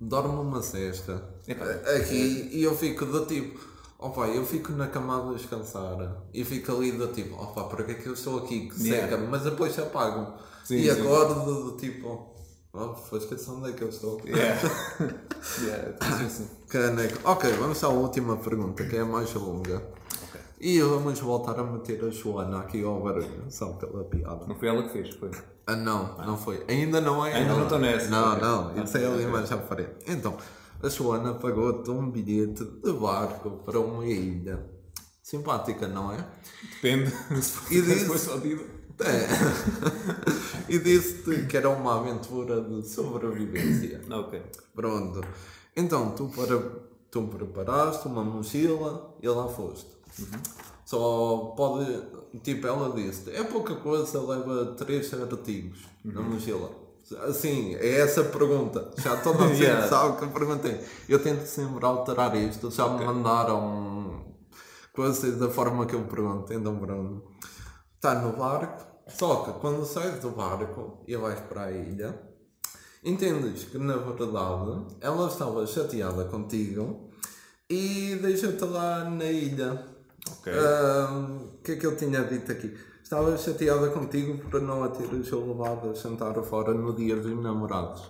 dorme uma cesta. Epá, Aqui e eu fico do tipo, opa, eu fico na cama a descansar e fico ali do tipo, opa, para que é que eu estou aqui que Yeah. seca mas depois apagam. Sim, e sim. acordo do tipo, oh, foi esquecer onde é que eu estou. Yeah. yeah, é assim. Caneco. Ok, vamos à última pergunta, que é a mais longa. E vamos voltar a meter a Joana aqui ao barulho, só pela piada. Não foi ela que fez, foi. Ah, não, não foi. Ainda não é. Ainda não estou nessa. Não, não, isso é ali mais à frente. Então, a Joana pagou-te um bilhete de barco para uma ilha. Simpática, não é? Depende. E se disse- for só. É. e disse-te que era uma aventura de sobrevivência. Ok. Pronto. Então, tu, para, tu preparaste uma mochila e lá foste. Só pode. Tipo, ela disse: é pouca coisa, leva três artigos na mochila. Assim, é essa a pergunta. Já toda a gente Yeah. sabe que eu perguntei. Eu tento sempre alterar isto. Já me mandaram coisas da forma que eu pergunto. Então, pronto. Está no barco. Só que quando sais do barco e vais para a ilha, entendes que na verdade ela estava chateada contigo e deixa-te lá na ilha. Ok. O que é que eu tinha dito aqui? Estava chateada contigo por não a teres levado a jantar fora no dia dos namorados.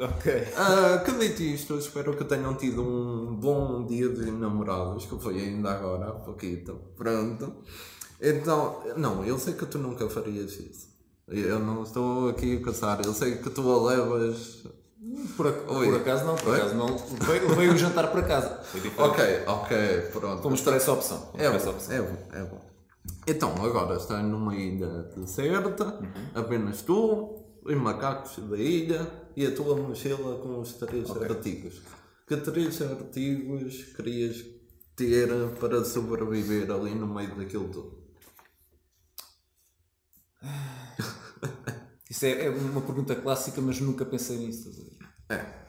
Ok. Ah, que dito isto, espero que tenham tido um bom dia dos namorados, que foi ainda agora, há pouquinho. Pronto. Então, não, eu sei que tu nunca farias isso. Eu não estou aqui a caçar, eu sei que tu a levas. Por, ac- Oi. por acaso não, por Oi? acaso não. Veio, veio o jantar para casa. Ok, ok, pronto. Fomos para essa opção. É para essa bom, opção. é bom, é bom. Então, agora está numa ilha deserta, Uhum. apenas tu, os macacos da ilha e a tua mochila com os três artigos. Que três artigos querias ter para sobreviver ali no meio daquilo tudo? Isso é, é uma pergunta clássica, mas nunca pensei nisso. A? É.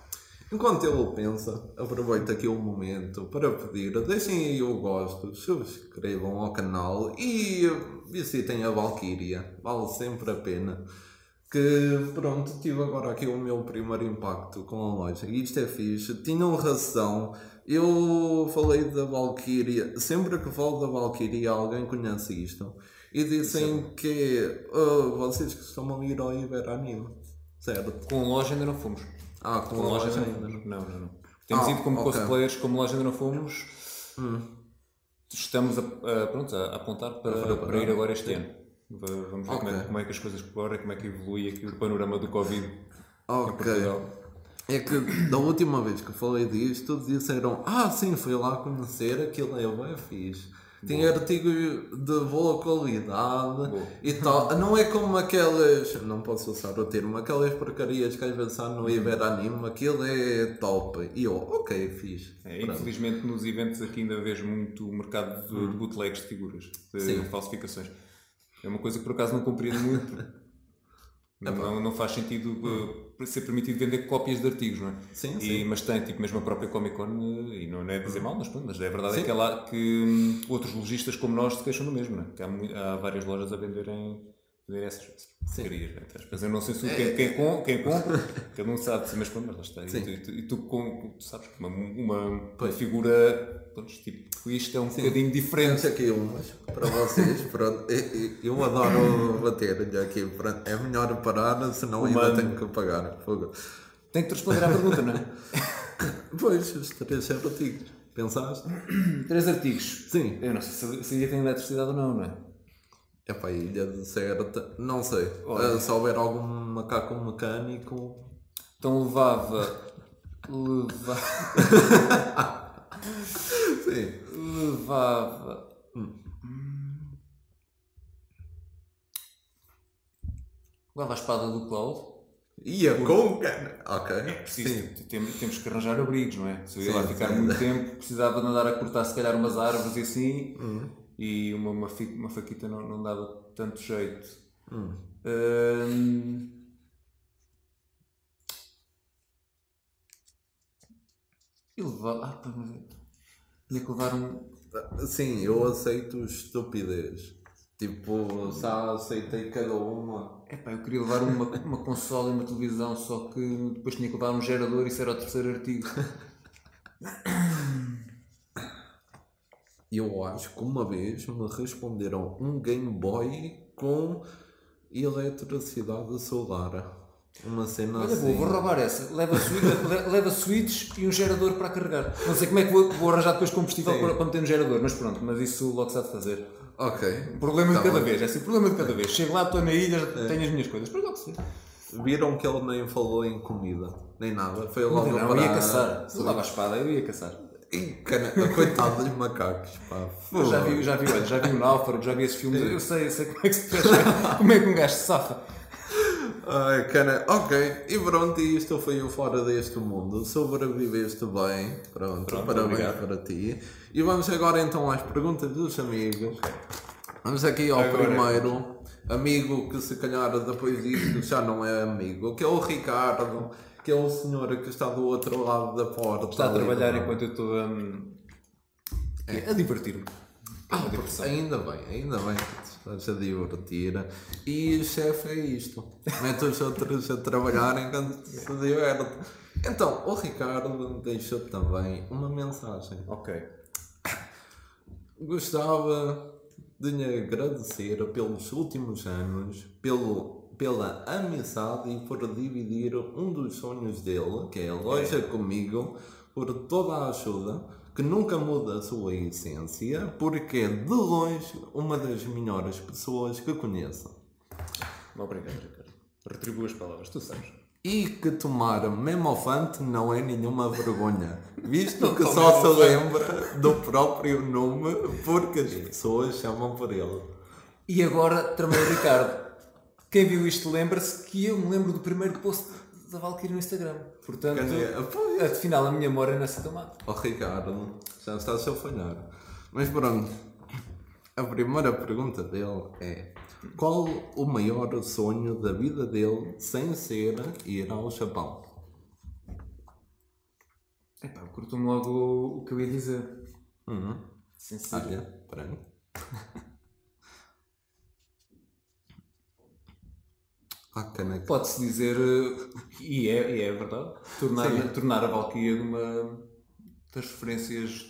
Enquanto ele pensa, aproveita aqui o momento para pedir, deixem aí o gosto, subscrevam ao canal e visitem a Valkyria, vale sempre a pena. Que pronto, tive agora aqui o meu primeiro impacto com a loja e isto é fixe, tinham razão. Eu falei da Valkyria, sempre que falo da Valkyria alguém conhece isto e dizem que "Ah, vocês costumam ir ao Iberanime, certo? Com loja ainda não fomos. Ah, com, Com a loja loja ainda ainda não. não. Não. Temos Ah, ido como ok. cosplayers, como loja ainda não fomos. Estamos a, a- pronto, a, apontar para, preparar. para ir agora este ano. Va- Vamos ver como, é, como é que as coisas correm, como é que evolui aqui o panorama do Covid em Ok. Portugal. É que da última vez que falei disto, disseram: Ah, sim, fui lá conhecer, aquilo é bem fixe. Tem artigo de boa qualidade e tal. Não é como aquelas, não posso usar o termo, aquelas porcarias que às vezes há no Iberanime, aquilo é top. E eu, ok, fixe. É, infelizmente nos eventos aqui ainda vejo muito o mercado de, de bootlegs de figuras, de Sim. falsificações. É uma coisa que por acaso não compreendo muito. Não, não, não faz sentido uh, ser permitido vender cópias de artigos, não é? Sim, E, sim. mas tem, tipo, mesmo a própria Comic Con, uh, e não é dizer mal, mas pronto, mas a verdade Sim. é que, é lá que hum, outros lojistas como nós se queixam do mesmo, não é? Que há, há várias lojas a venderem, essas porcarias, é? Entre aspas. Eu não sei se quem, quem, com- quem compra, cada um sabe, mas mas lá está. E Sim. tu, e tu, e tu com- tu sabes que uma, uma, uma figura, pronto, tipo, isto é um bocadinho diferente. Aqui umas para vocês. Pronto. Eu, eu adoro bater-lhe aqui. Pronto. É melhor parar, senão ainda Humano. tenho que pagar. Fogo. Tenho que te responder à pergunta, não é? Pois, os três artigos. Pensaste? Três artigos. Sim. Eu não sei se, se ainda tem eletricidade ou não, não é? É para a ilha deserta. Não sei. Ah, se houver algum macaco mecânico. Então levava. levava. Sim. levava. Levava a espada do Cloud. E a conca. Ok. Preciso, Sim. tem- temos que arranjar abrigos, não é? Se eu ia lá ficar muito tempo, precisava de andar a cortar se calhar umas árvores e assim, Hum. E uma, uma, uma faquita não, não dava tanto jeito. Hum. Hum, E levar. Ah, mas. Tinha que levar um. Sim, eu aceito estupidez. Tipo, já aceitei cada uma. Epá, eu queria levar uma, uma consola e uma televisão, só que depois tinha que levar um gerador e isso era o terceiro artigo. Eu acho que uma vez me responderam um Game Boy com eletricidade solar. Uma cena Olha, assim. vou, vou roubar essa. Leva, swi- le- leva switches e um gerador para carregar. Não sei como é que vou, vou arranjar depois combustível Sim. para, para meter no gerador, mas pronto, mas isso logo se há de fazer. Ok. Problema Tá de cada bem. vez, é assim, problema de cada vez. Chego lá, estou na ilha, tenho as minhas coisas. Depois logo se. Viram que ele nem falou em comida, nem nada. Foi Não, logo não, eu para ia caçar. Se levava a espada, eu ia caçar. Ih, cana- Coitado dos macacos, pá. Já vi, já vi, olha, já vi o Náufrago, já vi esses filmes, eu sei, eu sei como é que se fecha, como é que um gajo se safa. Ai, cana, ok, e pronto, e isto foi o Fora deste Mundo. Sobreviveste bem, pronto, Pronto, parabéns obrigado. para ti. E vamos agora então às perguntas dos amigos. Vamos aqui ao Agora- primeiro amigo que se calhar depois disto já não é amigo, que é o Ricardo, que é o senhor que está do outro lado da porta. Está a ali, trabalhar pronto. enquanto eu estou hum, a divertir-me. Ah, ainda bem, ainda bem que te estás a divertir. E chefe é isto. Mete os outros a trabalhar enquanto se diverte. Então, o Ricardo deixou também uma mensagem. Ok. Gostava de lhe agradecer pelos últimos anos, pelo, pela amizade e por dividir um dos sonhos dele, que é a loja comigo, por toda a ajuda que nunca muda a sua essência porque é de longe uma das melhores pessoas que conheço. Obrigado, Ricardo. Retribuo as palavras, tu sabes. E que tomar memofante não é nenhuma vergonha, visto que só se lembra do próprio nome porque as pessoas chamam por ele. E agora, também Ricardo. Quem viu isto lembra-se que eu me lembro do primeiro post da Valkyrie no Instagram. Portanto, dizer, afinal, a minha não é tão má. Oh Ricardo, já estás a falhar. Mas pronto, a primeira pergunta dele é: qual o maior sonho da vida dele sem ser ir ao Japão? Epá, cortou-me logo o que eu ia dizer. Uhum. Sem ser. Olha, peraí. Caneca. Pode-se dizer, eh, e é, e é verdade, tornar, tornar a Valkyria uma das referências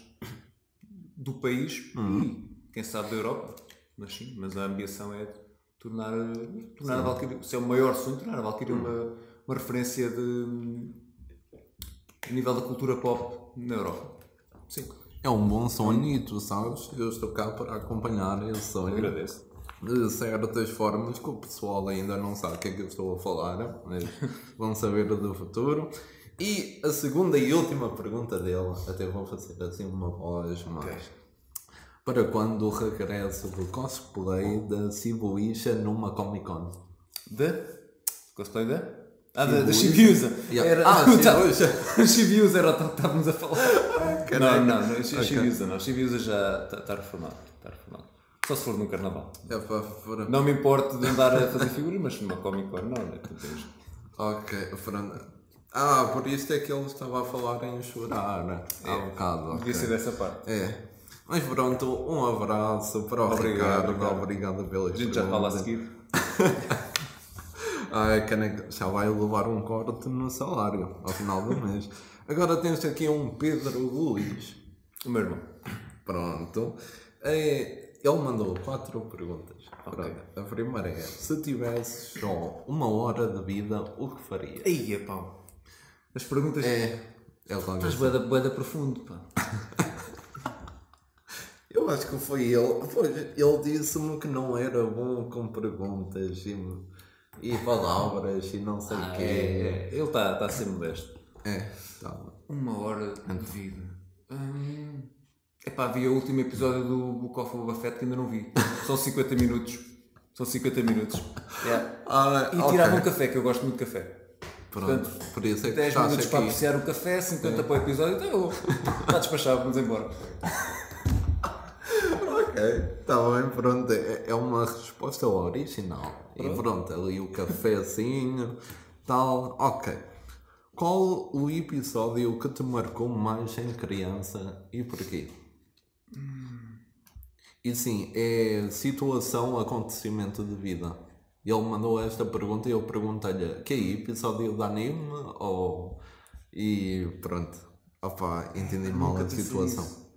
do país e, quem sabe, da Europa. Mas sim, mas a ambição é tornar, tornar a Valkyria, se é o maior sonho, tornar a Valkyria uma, uma referência de a nível da cultura pop na Europa. Sim, É um bom sonho e tu sabes, eu estou cá para acompanhar esse sonho. agradeço. De certas formas que o pessoal ainda não sabe o que é que eu estou a falar, mas vão saber do futuro. E a segunda e última pergunta dele, até vou fazer assim uma voz mais. Para quando o regresso do cosplay da Cibuisha numa Comic Con? Da? Cosplay da? Ah, da, da. Yeah. Era, Ah, Shibuya. Shibuya era o que estávamos a falar. Não, não, não, Ok. Shibuya não. Já está tá reformado. Está reformado. Só se for num carnaval. É para, para... Não me importo de andar a fazer figuras, mas numa Comic Con não, né? Ok, pronto. Ah, por isso é que ele estava a falar em chorar né? há bocado. ok. Devia ser dessa parte. É. Mas pronto, um abraço para o Obrigado, Ricardo. Obrigado pelas A gente já fala a seguir. Ai, caneca, já vai levar um corte no salário ao final do mês. Agora tens aqui um Pedro Luís. O meu irmão. Pronto. É, ele mandou quatro perguntas. Pronto. A primeira é: se tivesses só uma hora de vida, o que farias? Aí, pau. As perguntas. É. É logo Estás boeda, boeda profundo, pá. Eu acho que foi ele. Pois, ele disse-me que não era bom com perguntas e, e palavras e não sei o Ah, quê. é, é. Ele está tá a ser modesto. É, tá. Uma hora de vida. Hum... Epá, vi o último episódio do Book of Boba Fett que ainda não vi. São 50 minutos. São 50 minutos. Yeah. Ah, E ok. tirava um café, que eu gosto muito de café. Pronto, por isso é que 10 estás minutos aqui. para apreciar o café, 50 para o episódio, então eu está despachado, vamos embora. Ok, está bem, pronto. É, é uma resposta original. E pronto, ali o cafezinho, tal. Ok. Qual o episódio que te marcou mais em criança e porquê? E sim, é situação, acontecimento de vida. Ele mandou esta pergunta e eu perguntei-lhe que é episódio de anime ou... E pronto. Opa, entendi mal a situação.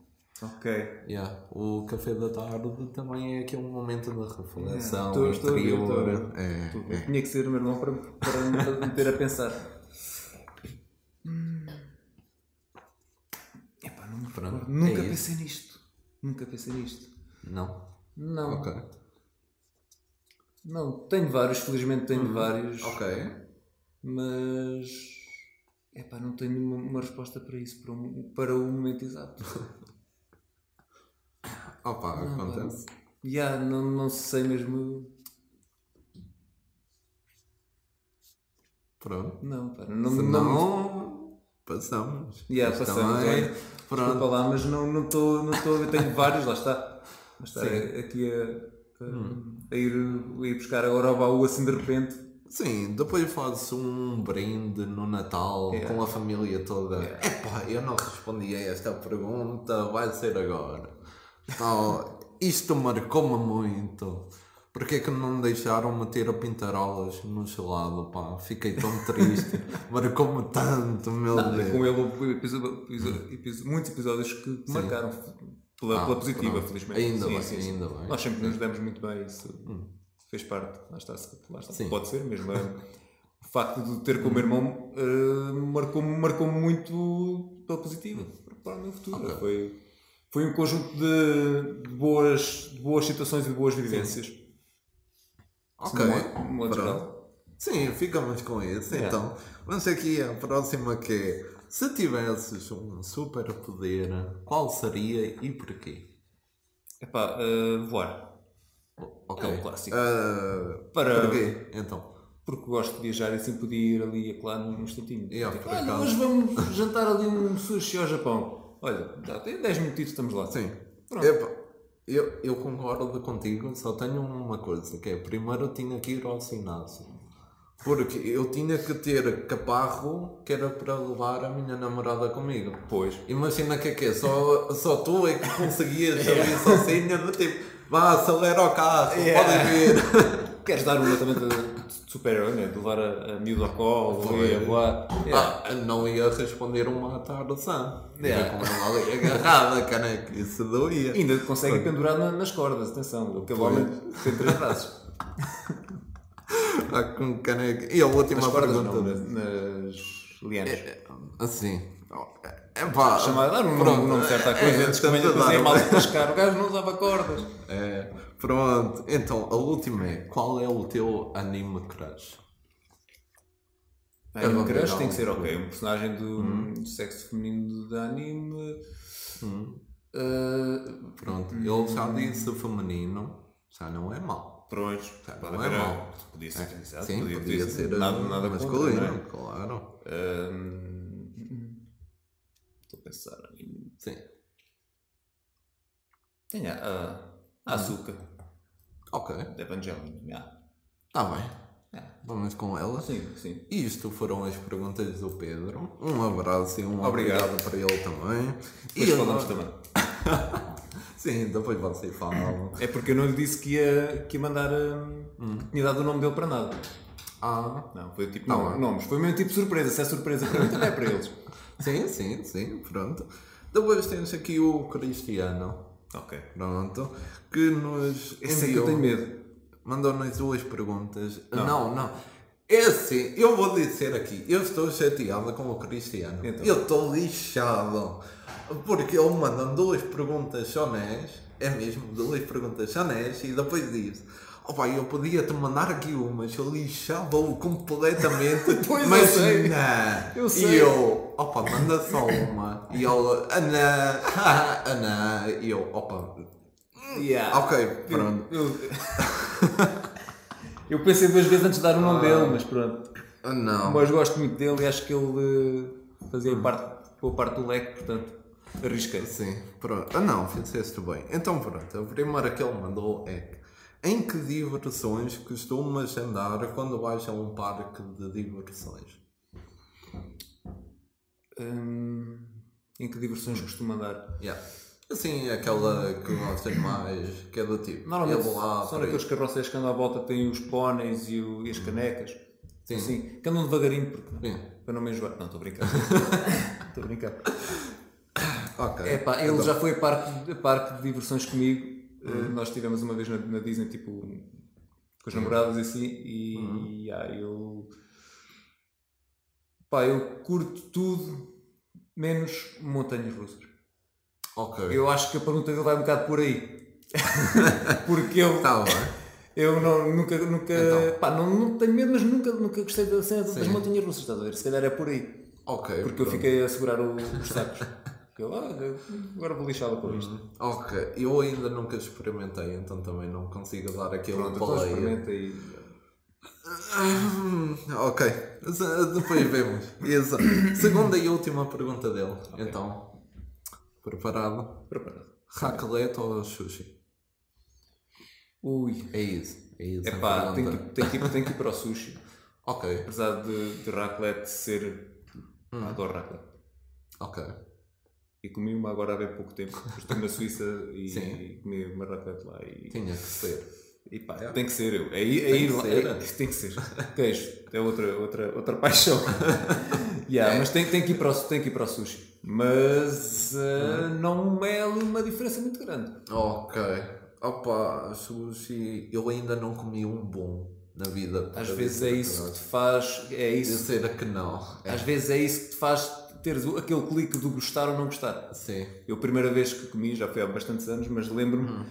Ok. Yeah. O café da tarde também é aqui um momento de reflexão Estou- estou estou. É, é. Tinha que ser o meu irmão para, para me meter a pensar. Hum. Epá, não me Pronto. Nunca é isso. pensei nisto. Nunca pensei nisto. Não? Não. Ok. Não, tenho vários, felizmente tenho Uhum. vários. Ok. Mas. Epá, não tenho uma, uma resposta para isso, para, um, para o momento exato. Opa, acontece. Já, não, não sei mesmo. Pronto. Não, pá, não, Se não, não, passamos. Yeah, passamos, também- olha, Pronto. Lá, mas não não estou, não estou, eu tenho vários, lá está. Mas estar aqui a, a, Hum. a ir, a ir buscar agora ao baú assim de repente. Sim, depois fazes um brinde no Natal Yeah. com a família toda. Yeah. Epá, eu não respondi a esta pergunta, vai ser agora. Tal, isto marcou-me muito. Porquê é que não me deixaram meter a pintarolas no gelado, pá? Fiquei tão triste. marcou-me tanto, meu Nada, Deus. com ele muitos episódios que que marcaram pela, Ah, pela positiva, pronto. felizmente. Ainda Sim, bem, sim, sim. ainda bem. Hum. Nós sempre nos demos muito bem, isso fez parte. Lá está, lá está. Sim. Pode ser mesmo. é. O facto de ter como irmão eh, marcou-me marcou muito pela positiva para o meu futuro. Foi, foi um conjunto de, de boas, de boas situações e de boas vivências. Ok. Modo Pronto. Sim, ficamos com isso. É. Então, vamos aqui à próxima que é se tivesses um super poder, qual seria e porquê? Epá, eh, voar. Ok. É um clássico. Ah, Para- Porquê? Então. Porque gosto de viajar e assim podia ir ali a claro num instantinho. Yeah, Tipo, olha, hoje vamos jantar ali um sushi ao Japão. Olha, dá, tem 10 minutitos, estamos lá. Sim. Pronto. Epa, eu, eu concordo contigo, só tenho uma coisa, que é primeiro eu tinha que ir ao ginásio. Porque eu tinha que ter caparro que era para levar a minha namorada comigo. Pois. Imagina que é que é, só, só tu é que conseguias ali sozinha, tipo, vá, acelera o carro, Yeah. podem vir. Queres dar uma também de, super-herói, né? De levar a, a miúda ao colo, Foi. ali a. Yeah. Ah, não ia responder uma tardação. Yeah. Ia com ela ali agarrada, caneca, isso doía. Ainda consegue pendurar na- nas cordas, atenção. Aquele Foi. homem tem três braços. Ah, com caneca. E a última Nas cordas pergunta. não, nas, nas lianas. Assim. É pá. Chamar, dar um pronto, um nome certo à é, coisa, é, antes fazer dar, mal de pescar. O gajo não usava cordas. É, pronto. Então, a última é: qual é o teu anime crush? É uma crush tem que ser ok. Um personagem do, do sexo feminino de anime. Uh, Pronto, ele já disse feminino, já não é mau. pronto, pode não é mau. Podia ser, exato, Sim, podia, podia, ser nada, uh, nada masculino, não é? claro. Hum, a pensar. Sim. Tem a açúcar, Ok, da Evangelion. yeah. está bem. É. Vamos com ela. Sim, sim. Isto foram as perguntas do Pedro. Um abraço e um Obrigado. obrigado, para ele também. Depois falamos agora- também. Sim, depois vocês falam. É porque eu não lhe disse que ia, que ia mandar. hum, que tinha dado o nome dele para nada. Ah, Não, foi tipo Tá não, nomes. Foi mesmo tipo surpresa. Se é surpresa para mim, também é para eles. sim, sim, sim, pronto. Depois temos aqui o Cristiano, Ok. pronto, que nos Esse é que eu enviou, tenho medo. mandou-nos duas perguntas. Não, não. É assim, eu vou dizer aqui, eu estou chateado com o Cristiano. Então. Eu estou lixado. Porque ele manda duas perguntas sonés, é mesmo, duas perguntas sonés, e depois diz. Pai, eu podia te mandar aqui umas, eu lixava-o completamente, Pois eu mas sei. não. Eu E sei. eu, opa, manda só uma. E ele, ah ah não. E eu, opa, Yeah. ok, pronto. Eu, eu pensei duas vezes antes de dar o nome dele, mas pronto. Ah, não. Mas gosto muito dele e acho que ele eh, fazia parte, boa parte do leque, portanto, arrisquei. Sim, pronto. Ah não, fizeste bem. Então pronto, a primeira que ele mandou é em que diversões costumas andar quando vais a um parque de diversões? Hum, em que diversões costuma dar? Yeah. Assim, aquela que gostas mais, que é do tipo. Normalmente lá, são aqueles carroceiros que andam à volta, têm os póneis e, o- e as canecas. Sim. Assim, que andam devagarinho porque, para não me enjoar. Não, estou a brincar. Estou a brincar. Ok. É pá, ele Então, já foi a parque, a parque de diversões comigo. Uh, nós estivemos uma vez na, na Disney, tipo, com as namoradas e assim, e ah, eu. Pá, eu curto tudo menos montanhas russas. Ok. Eu acho que a pergunta dele vai um bocado por aí. Porque eu, Tá bem. eu não, nunca, nunca, Então. pá, não, não tenho medo, mas nunca, nunca gostei da cena das montanhas russas, estás a ver? Se calhar é por aí. Ok. Porque eu pronto. fiquei a segurar o- os sacos. Porque ah, agora vou lixá-la com isto. Ok. Eu ainda nunca experimentei, então também não consigo dar aquele Pronto, então paleia. experimenta e. Hum, ok, Z- depois vemos. Exato. Segunda e última pergunta dele. Então, preparado? Preparado. Raclette ou sushi? Ui. É isso. É isso. É a pá, tem que, tem, que ir, tem que ir para o sushi. Ok, Apesar de, de raclette ser. Hum. Adoro raclette. ok. E comi uma agora há bem pouco tempo. Estive na Suíça e, e comi uma raclette lá. E, Tinha que ser. e pá, tem que ser eu. É, é Tem ir que ser. é- tem que ser. Queijo. É outra, outra, outra paixão. yeah, Mas tem, tem, que ir para o, tem que ir para o sushi. Mas Hum. não é ali uma diferença muito grande. Ok. Opa, sushi. Eu ainda não comi um bom na vida. Às vezes é isso que te faz. É isso Dizer que não. É. Às vezes é isso que te faz teres aquele clique do gostar ou não gostar. Sim. Eu, a primeira vez que comi, já foi há bastantes anos, mas lembro-me,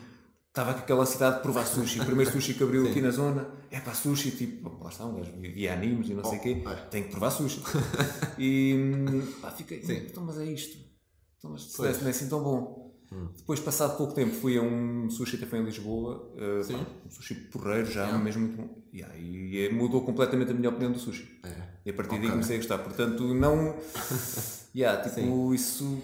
estava com aquela ansiedade de provar sushi. O primeiro sushi que abriu aqui na zona, é para sushi, tipo, lá está, um gajo via animes e não sei o quê, é. tem que provar sushi. e hum, pá, fiquei, então, mas é isto. Então, mas se não é assim tão bom. Depois, passado pouco tempo, fui a um sushi até foi em Lisboa, uh, Sim. pá, um sushi porreiro já, mesmo muito bom. Yeah, e mudou completamente a minha opinião do sushi. É. E a partir daí Ok. comecei a gostar. Portanto, não. yeah, tipo, isso.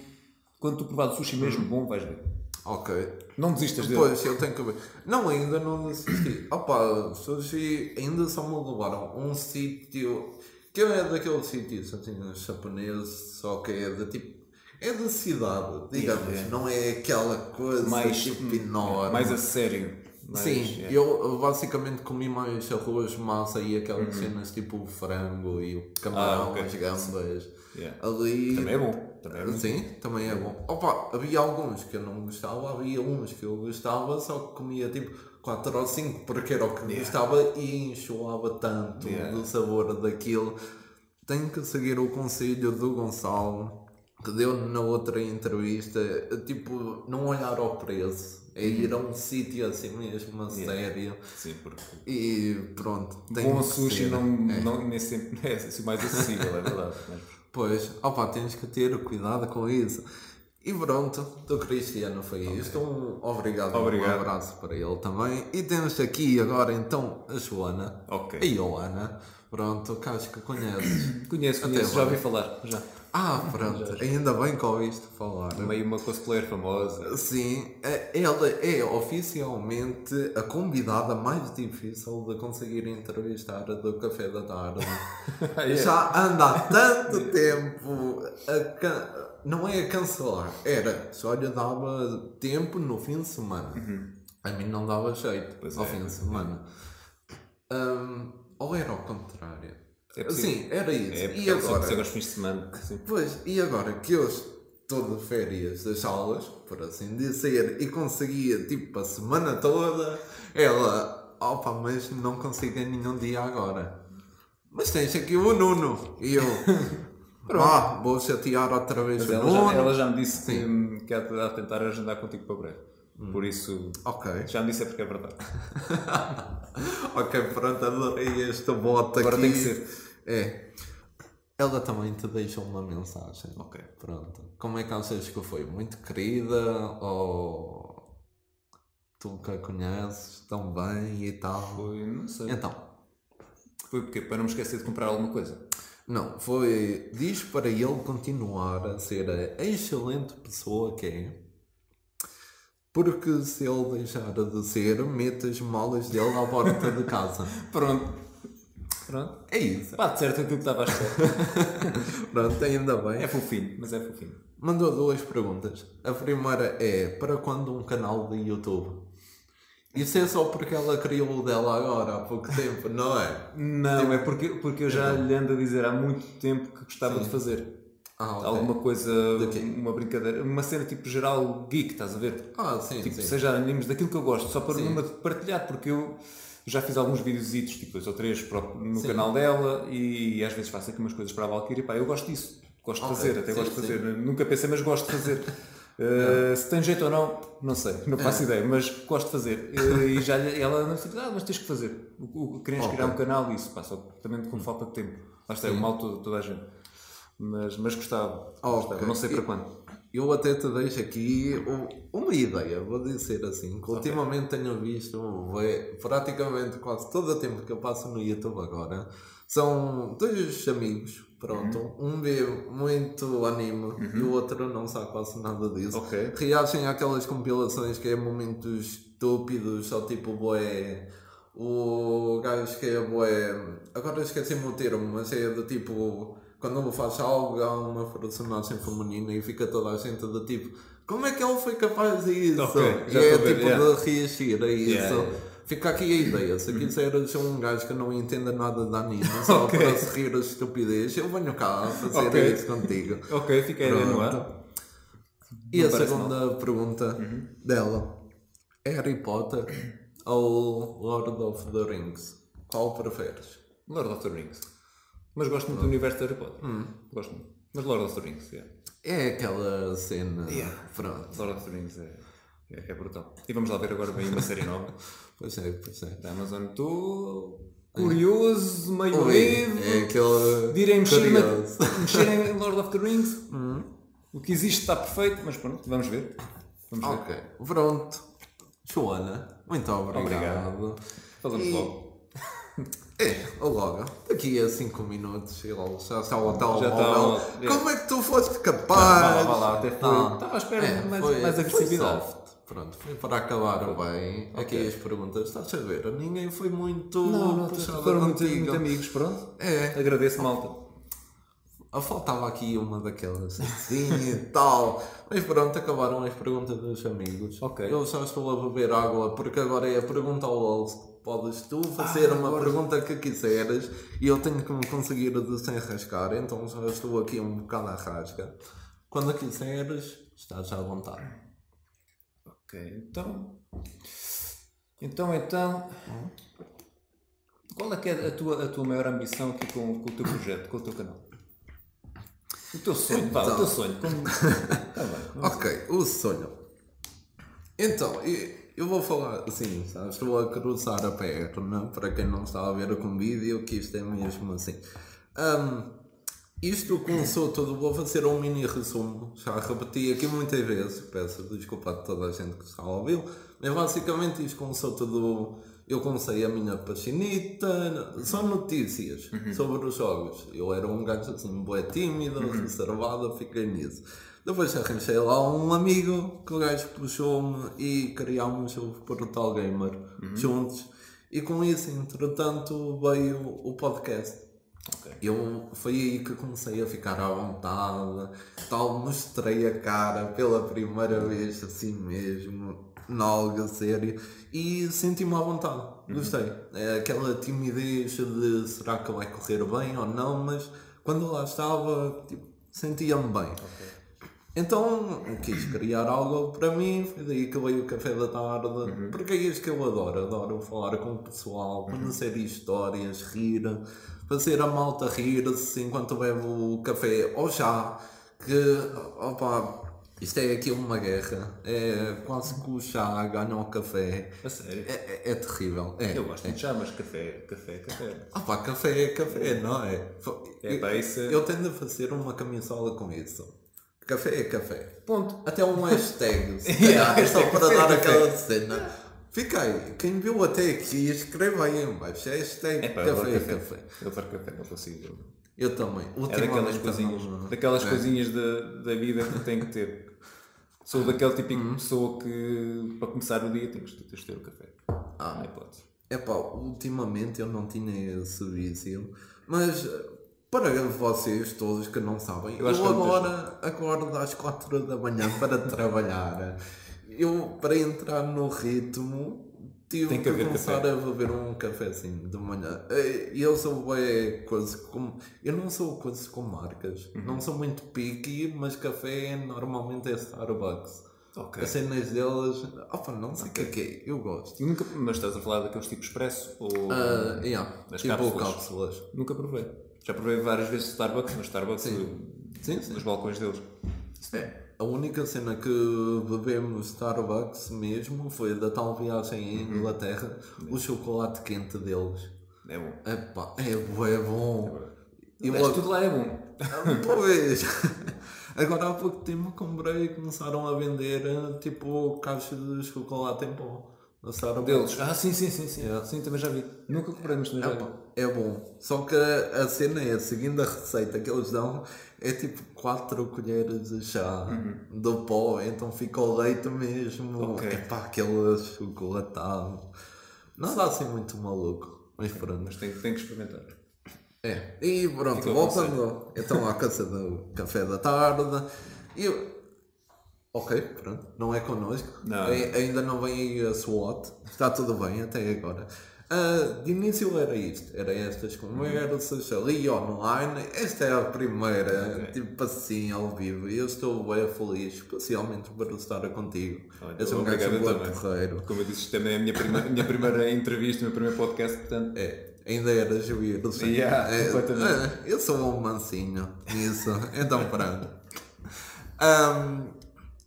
Quando tu provar o sushi mesmo bom, vais ver. Ok. Não desistas dele. Pois, eu tenho que ver. Não, ainda não assisti. Opa, sushi ainda só me levaram um sítio que é daqueles sítios assim, japoneses, só que é de tipo. É da cidade, digamos, Yeah, yeah. não é aquela coisa mais, tipo enorme. mais a sério. Mais, Sim, yeah. eu basicamente comi mais arroz, massa e aquelas cenas tipo o frango e o camarão, Uhum. Ah, ok. as gambas. Yeah. Ali. Também é bom. Também é bom. Sim, também é bom. Opa, havia alguns que eu não gostava, havia uns que eu gostava, só que comia tipo 4 ou 5 porque era o que Yeah. gostava e enjoava tanto Yeah. do sabor daquilo. Tenho que seguir o conselho do Gonçalo que deu na outra entrevista, tipo, não olhar ao preço, é ir a um sítio assim mesmo, a sério. Sim, porque E pronto, tem bom sushi ser. não, É. não, nem sempre é assim, mais acessível, é verdade. Mas, Pois, opa, tens que ter cuidado com isso. E pronto, do Cristiano foi isto. Um obrigado, Obrigado. um abraço para ele também. E temos aqui agora então a Joana. Ok. A Joana. Pronto, que acho que conheces. conheço, Até conheço, já agora. ouvi falar. Já. Ah, pronto, ainda bem que ouviste falar. Meio uma cosplayer famosa. Sim, ela é oficialmente a convidada mais difícil de conseguir entrevistar do Café da Tarde. É. Já anda há tanto tempo a can- não é a cancelar, era só lhe dava tempo no fim de semana. A mim não dava jeito Uhum. Pois ao é, fim de semana. Hum, ou era ao contrário? É possível. Sim, era isso. É, e só agora? aos fins de semana. Sim. Pois, e agora que eu estou de férias das aulas, por assim dizer, e conseguia tipo a semana toda, ela, opa, mas não consigo em nenhum dia agora. Mas tens aqui o Nuno. E eu, ah, vou chatear outra vez Mas ela já, ela já me disse que, que há de tentar agendar contigo para breve. Por isso, Ok, já me disse é porque é verdade. ok, pronto, adorei este bote Agora aqui. tem que ser. É. Ela também te deixou uma mensagem. Ok. Pronto. Como é que achas que foi? Muito querida ou tu que a conheces tão bem e tal? Foi, não sei. Então, Foi porque para não me esquecer de comprar alguma coisa. não, foi. Diz para ele continuar a ser a excelente pessoa que é. Porque se ele deixar de ser, mete as malas dele à porta de casa. Pronto. Pronto. É isso. Pá, de certo aquilo que estava a esperar. Pronto, ainda bem. É fofinho, mas é fofinho. Mandou duas perguntas. A primeira é: para quando um canal de YouTube? Isso é só porque ela criou o dela agora, há pouco tempo, não é? Não, é porque, porque eu já lhe ando a dizer há muito tempo que gostava de fazer. Ah, ok. Alguma coisa, uma brincadeira, uma cena tipo geral geek, estás a ver? Ah, sim, Tipo, sim. seja animes daquilo que eu gosto, só para Sim. de partilhar, porque eu já fiz alguns videozitos, tipo dois ou três no Sim. canal dela e às vezes faço aqui umas coisas para a Valkyrie, pá, eu gosto disso, gosto de Ok, fazer, até sim, gosto de sim. fazer, nunca pensei, mas gosto de fazer. Uh, se tem jeito ou não, não sei, não faço ideia, mas gosto de fazer. Uh, e já ela não disse, ah, mas tens que fazer. O, o, queremos Ok. criar um canal e isso, pá, só também com falta de tempo. Lá está, é o mal todo, toda a gente. Mas, mas gostava, Ok. gostava, não sei para E- quando. Eu até te deixo aqui um- uma ideia, vou dizer assim, que ultimamente tenho visto praticamente quase todo o tempo que eu passo no YouTube agora, são dois amigos, pronto, um vê muito anime e o outro não sabe quase nada disso. Ok. Reagem àquelas compilações que é momentos estúpidos, só tipo boé. O gajo que é boé. Agora esqueci-me o termo, mas é do tipo. Quando ele faz algo, há uma personagem feminina e fica toda a gente do tipo. Como é que ele foi capaz disso? Ok, e é tipo yeah. de reagir a isso. Yeah, yeah. Fica aqui a ideia. Se quiseres ser um gajo que não entenda nada de anime, só Ok. para se rir as estupidez, eu venho cá a fazer Ok. isso contigo. Ok, fica a ideia no ar. E Não a segunda pergunta dela: Harry Potter ou Lord of the Rings? Qual preferes? Lord of the Rings. Mas gosto muito do universo de Harry Potter. Gosto muito. Mas Lord of the Rings, yeah. É aquela cena. Yeah. Pronto. Lord of the Rings é, é, é brutal. E vamos lá ver agora bem uma série nova Pois é, pois é. da Amazon. Estou curioso, meio medo. é aquele. de irem mexer, na- mexer em Lord of the Rings. O que existe está perfeito, mas pronto, vamos ver. Vamos ver. Ok, pronto. Joana, muito obrigado. Obrigado. Falamos E- logo. É, logo, daqui a 5 minutos ele já está ao telemóvel. está ao- Como é que tu foste capaz? vá lá, até foi. Estava à espera é, mais, foi- mais foi agressividade. soft. Pronto, foi para acabar bem. Aqui as perguntas, estás a ver? Ninguém foi muito Não, não, foram muito, muito amigos, pronto. É, Agradeço, malta. Ah, faltava aqui uma daquelas assim e tal. Mas pronto, acabaram as perguntas dos amigos. Ok. Eu só estou a beber água porque agora é a pergunta ao host. Podes tu fazer uma pergunta que quiseres e eu tenho que me conseguir desenrascar, então já estou aqui um bocado à rasca. Quando quiseres, estás à vontade. Ok, então. Então, então. Qual é que é a tua, a tua maior ambição aqui com, com o teu projeto, com o teu canal? O teu sonho, vá, o Então. teu sonho. Como... Tá bem. Ok, o sonho. Então, e- eu vou falar assim, sabe? estou a cruzar a perna para quem não está a ver com vídeo, que isto é mesmo assim. Ahm, isto começou tudo, vou fazer um mini resumo, já repeti aqui muitas vezes, peço desculpa a toda a gente que está a ouvir, mas basicamente isto começou tudo, eu comecei a minha paixinita, só notícias sobre os jogos. Eu era um gajo assim, bué tímido, reservado, fiquei nisso. Depois arranjei lá um amigo que o gajo puxou-me e criámos o Portal Gamer juntos. E com isso, entretanto, veio o podcast. Ok. Eu, foi aí que comecei a ficar à vontade, tal, mostrei a cara pela primeira vez, assim mesmo, em algo sério, e senti-me à vontade, gostei. É aquela timidez de será que vai correr bem ou não, mas quando lá estava, tipo, sentia-me bem. Então quis criar algo para mim, foi daí que veio o café da tarde, porque é isto que eu adoro, adoro falar com o pessoal, conhecer histórias, rir, fazer a malta rir-se enquanto bebo o café ou chá, que opa, isto é aqui uma guerra, é quase que o chá ganha o café, A sério. é, é, é terrível. É, Eu gosto de chá, mas café, café, é café. Ah pá, café é café, não é? É eu, pá, isso é- eu tendo a fazer uma camisola com isso. Café é café. Ponto. Até um hashtag, se Yeah, calhar, só para café, dar aquela cena. Fica aí, quem viu até aqui, escreva aí em baixo. Hashtag É pá, café é café. café. Eu adoro café, não consigo. Eu também. É daquelas coisinhas, não- daquelas É. coisinhas da, da vida que tem que ter. Sou daquele típico Uhum. de pessoa que para começar o dia tens, tens de ter o café. Ah. Não hipótese. Epá, ultimamente eu não tinha esse vício, mas para vocês todos que não sabem, eu, muita agora acordo às 4 da manhã para trabalhar. Eu, para entrar no ritmo, tive Tem que que, começar café. a beber um cafezinho de manhã. Eh, eu sou bem coisa como. Eu não sou coisa com marcas, Uhum. não sou muito picky, mas café normalmente é Starbucks. Ok. As cenas deles, opa, não sei o que é que é, eu gosto. Eu nunca, mas estás a falar daqueles tipo expresso? Ou... Ah, yeah, tipo cápsulas. cápsulas. Nunca provei. Já provei várias vezes Starbucks, mas Starbucks Sim. Sim, sim. nos balcões deles. É. A única cena que bebemos Starbucks mesmo foi da tal viagem em Uhum. Inglaterra, o chocolate quente deles. É bom. Epá, é bué bom. E Mas logo- tudo lá é bom. Pois! Agora há pouco tempo comprei e começaram a vender tipo caixas de chocolate em pó. Starbucks. Deles. Ah, sim, sim, sim. Sim, Yeah. sim também já vi. Nunca comprei, mas também já vi. Epá, é bom. Só que a cena é, seguindo a receita que eles dão, é tipo 4 colheres de chá do pó, então fica o leite mesmo. Uhum. Ok. Epá, aquele chocolatado. Nada assim muito maluco. Mas pronto. Mas tenho, tenho que experimentar. É. E pronto, voltando então à caça do café da tarde. Eu... Ok, pronto, não é connosco. Não. Ai- Ainda não vem aí a SWAT. Está tudo bem até agora. Ah, de início era isto, era estas conversas ali online. Esta é a primeira, Ok. tipo assim, ao vivo. E eu estou bem feliz, especialmente por estar contigo. Olha, És um obrigado gajo eu porreiro. Como eu disse, isto também é a minha primeira, minha primeira entrevista, o meu primeiro podcast, portanto. É, Ainda era sim. Yeah, É, é, eu sou um mansinho nisso, então pronto. Ahm,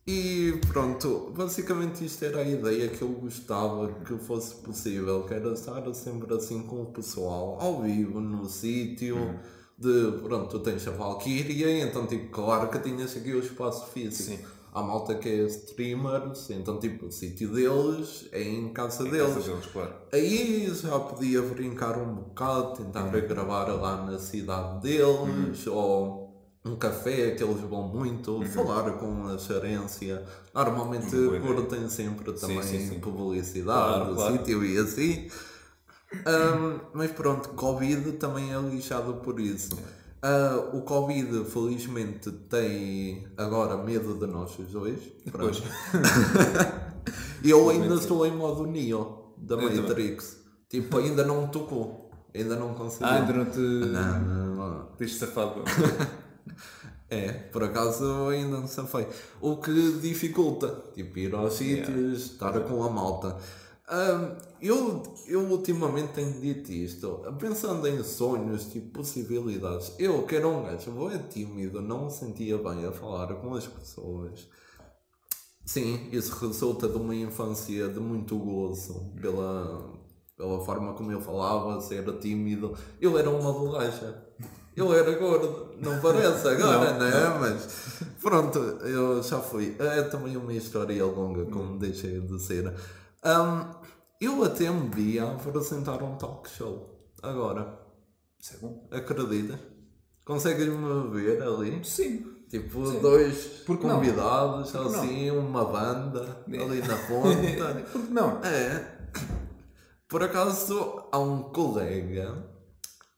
e pronto, basicamente isto era a ideia que eu gostava que fosse possível, que era estar sempre assim com o pessoal, ao vivo, no sítio, Uhum. de pronto, tu tens a Valkyria, então tipo, claro que tinhas aqui o espaço físico. Sim. Há malta que é streamers, então tipo, o sítio deles é em casa deles. Casa deles, claro. Aí já podia brincar um bocado, tentar gravar lá na cidade deles, Uhum. ou um café que eles vão muito, falar com a gerência. Normalmente ideia. curtem sempre também sim, sim. publicidade Claro, claro. sítio e assim. Ahm, mas pronto, Covid também é lixado por isso. Ah, o Covid, felizmente, tem agora medo de nós os dois. Pronto. Pois. Eu ainda estou em modo Neo da Eu também. Matrix. Tipo, ainda não me tocou. Ainda não consegui. Ah, ainda não te. Não, não, não. Tens safado. É, por acaso ainda não safei. O que dificulta, tipo, ir aos sítios, estar com a malta. Ahm, eu, eu ultimamente tenho dito isto, pensando em sonhos, tipo, possibilidades. Eu, que era um gajo, vou é tímido, não me sentia bem a falar com as pessoas. Sim, isso resulta de uma infância de muito gozo, pela, pela forma como eu falava, se era tímido. Eu era uma bolacha. Eu era gordo, não parece agora, Não, né? Mas pronto, eu já fui. É também uma história longa, como deixei de ser. Ahm, eu até me vi a apresentar um talk show. Agora, Isso é bom. acredita? Consegues-me ver ali? Sim. Tipo, Sim. dois Por que não? convidados, que não? assim, uma banda ali na ponta. Por que não? é. Por acaso, há um colega,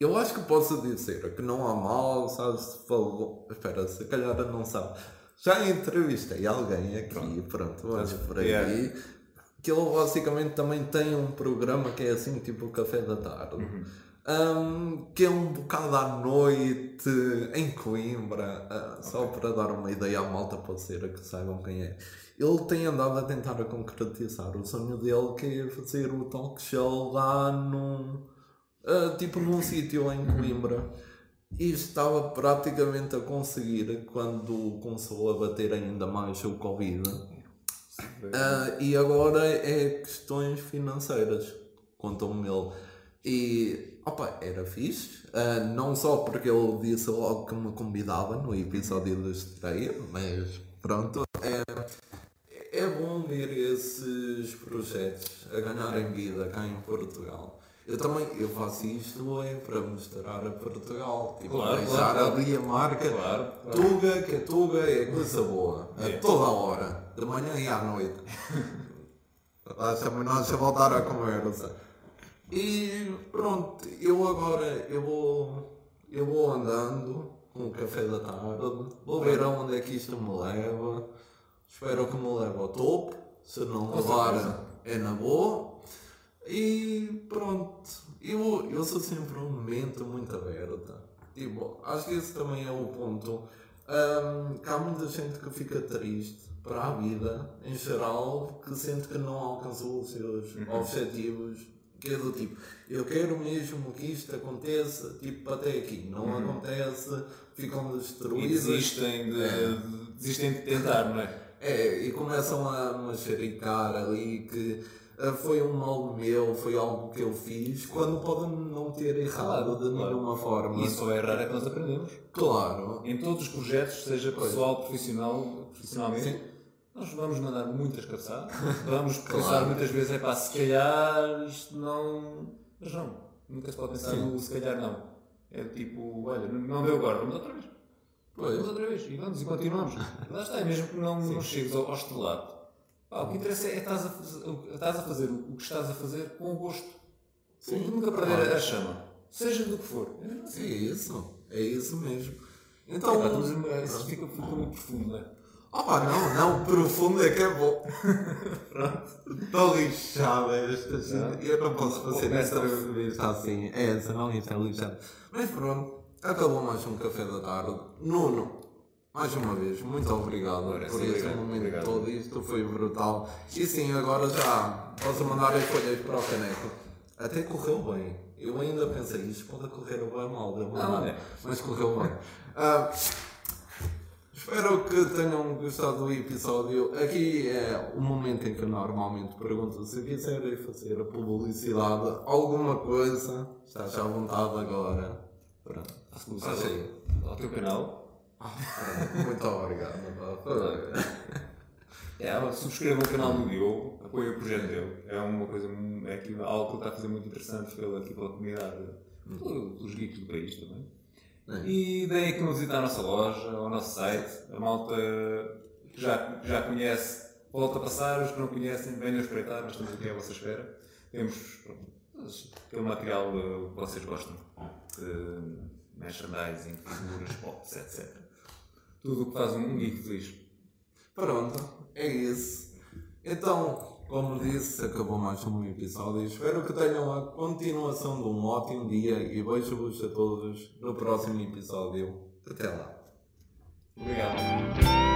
eu acho que posso dizer que não há mal, sabes? Se falou. Espera, se calhar não sabe. Já entrevistei alguém aqui, pronto, vamos por aí. Yeah. Que ele basicamente também tem um programa que é assim, tipo o Café da Tarde. Uhum. Um, que é um bocado à noite em Coimbra, ah, só para dar uma ideia à malta, pode ser que saibam quem é. Ele tem andado a tentar a concretizar o sonho dele, que é fazer o talk show lá num, ah, tipo num sítio em Coimbra. E estava praticamente a conseguir quando começou a bater ainda mais o Covid. Ah, e agora é questões financeiras, contou-me ele. E, opa, era fixe. Ah, não só porque ele disse logo que me convidava no episódio da estreia, mas pronto. É, é bom ver esses projetos a ganharem vida cá em Portugal. Eu também eu faço isto é para mostrar a Portugal. Tipo, Claro, deixar claro, ali a marca. Claro, claro. Tuga, que a Tuga é coisa boa. A É. toda a hora. De manhã e à noite. Deixa-me nós a voltar à conversa. E pronto, eu agora eu vou, eu vou andando com o café da tarde, vou ver aonde é que isto me leva. Espero que me leve ao topo. Se não levar é na boa. E pronto, eu, eu sou sempre um mente muito aberta. Tipo, acho que esse também é o ponto. Que há muita gente que fica triste para a vida, em geral, que sente que não alcançou os seus objetivos. Que é do tipo, eu quero mesmo que isto aconteça, tipo, até aqui. Não acontece, ficam E destruídos. desistem de, de- desistem de tentar, não é? É, e começam a machericar ali que foi um mal meu, foi algo que eu fiz, quando podem não ter errado de claro. nenhuma forma. E só é raro é que nós aprendemos. Claro. Em todos os projetos, seja pessoal, profissional, profissionalmente, Sim. nós vamos mandar muitas cabeçadas. Vamos pensar muitas vezes, é pá, se calhar isto não. Mas não, nunca se pode pensar no se calhar não. É tipo, olha, não deu agora, vamos outra vez. Pois. Vamos outra vez e vamos e continuamos. Lá está, é mesmo que não, não chegues ao, ao estrelato. Pá, o que interessa é estás a, fazer, estás a fazer o que estás a fazer com gosto. Sim, nunca perder claro. a chama. Seja do que for. É isso, é isso mesmo. Então, Então, estamos a- isso fica, fica muito profundo, não é? ah pá, não, não, profundo é que é bom. Estou lixada esta gente. Eu não posso fazer esta entrevista assim. É, senão isto é lixado. Mas pronto, acabou mais um café da tarde. Nuno, mais uma vez, muito obrigado por este momento obrigado. todo. Isto foi brutal. E sim, agora já posso mandar as folhas para o caneco. até correu bem. Eu ainda pensei, isto pode correr bem mal, Não, é. mas correu bem. Ah, espero que tenham gostado do episódio. Aqui é o momento em que eu normalmente pergunto se quiserem fazer a publicidade, alguma coisa, estás à vontade agora. Pronto, estás aí. Ao teu canal. Muito obrigado. É, subscreva o canal do Diogo, apoie o projeto dele. É uma coisa, é aqui, algo que ele está a fazer muito interessante pela, aqui pela comunidade, pelo- pelos geeks do país também. E deem aqui uma visita à nossa loja, ao nosso site. A malta que já, que já conhece, volta a passar. Os que não conhecem, venham espreitar, nós estamos aqui à vossa espera. Temos pronto, aquele material eh, que vocês gostam. De merchandising, figuras, pops, etc. Tudo o que faz um geek feliz. Pronto, é isso. Então, como disse, acabou mais um episódio. Espero que tenham a continuação de um ótimo dia e beijo-vos a todos no próximo episódio. Até lá. Obrigado.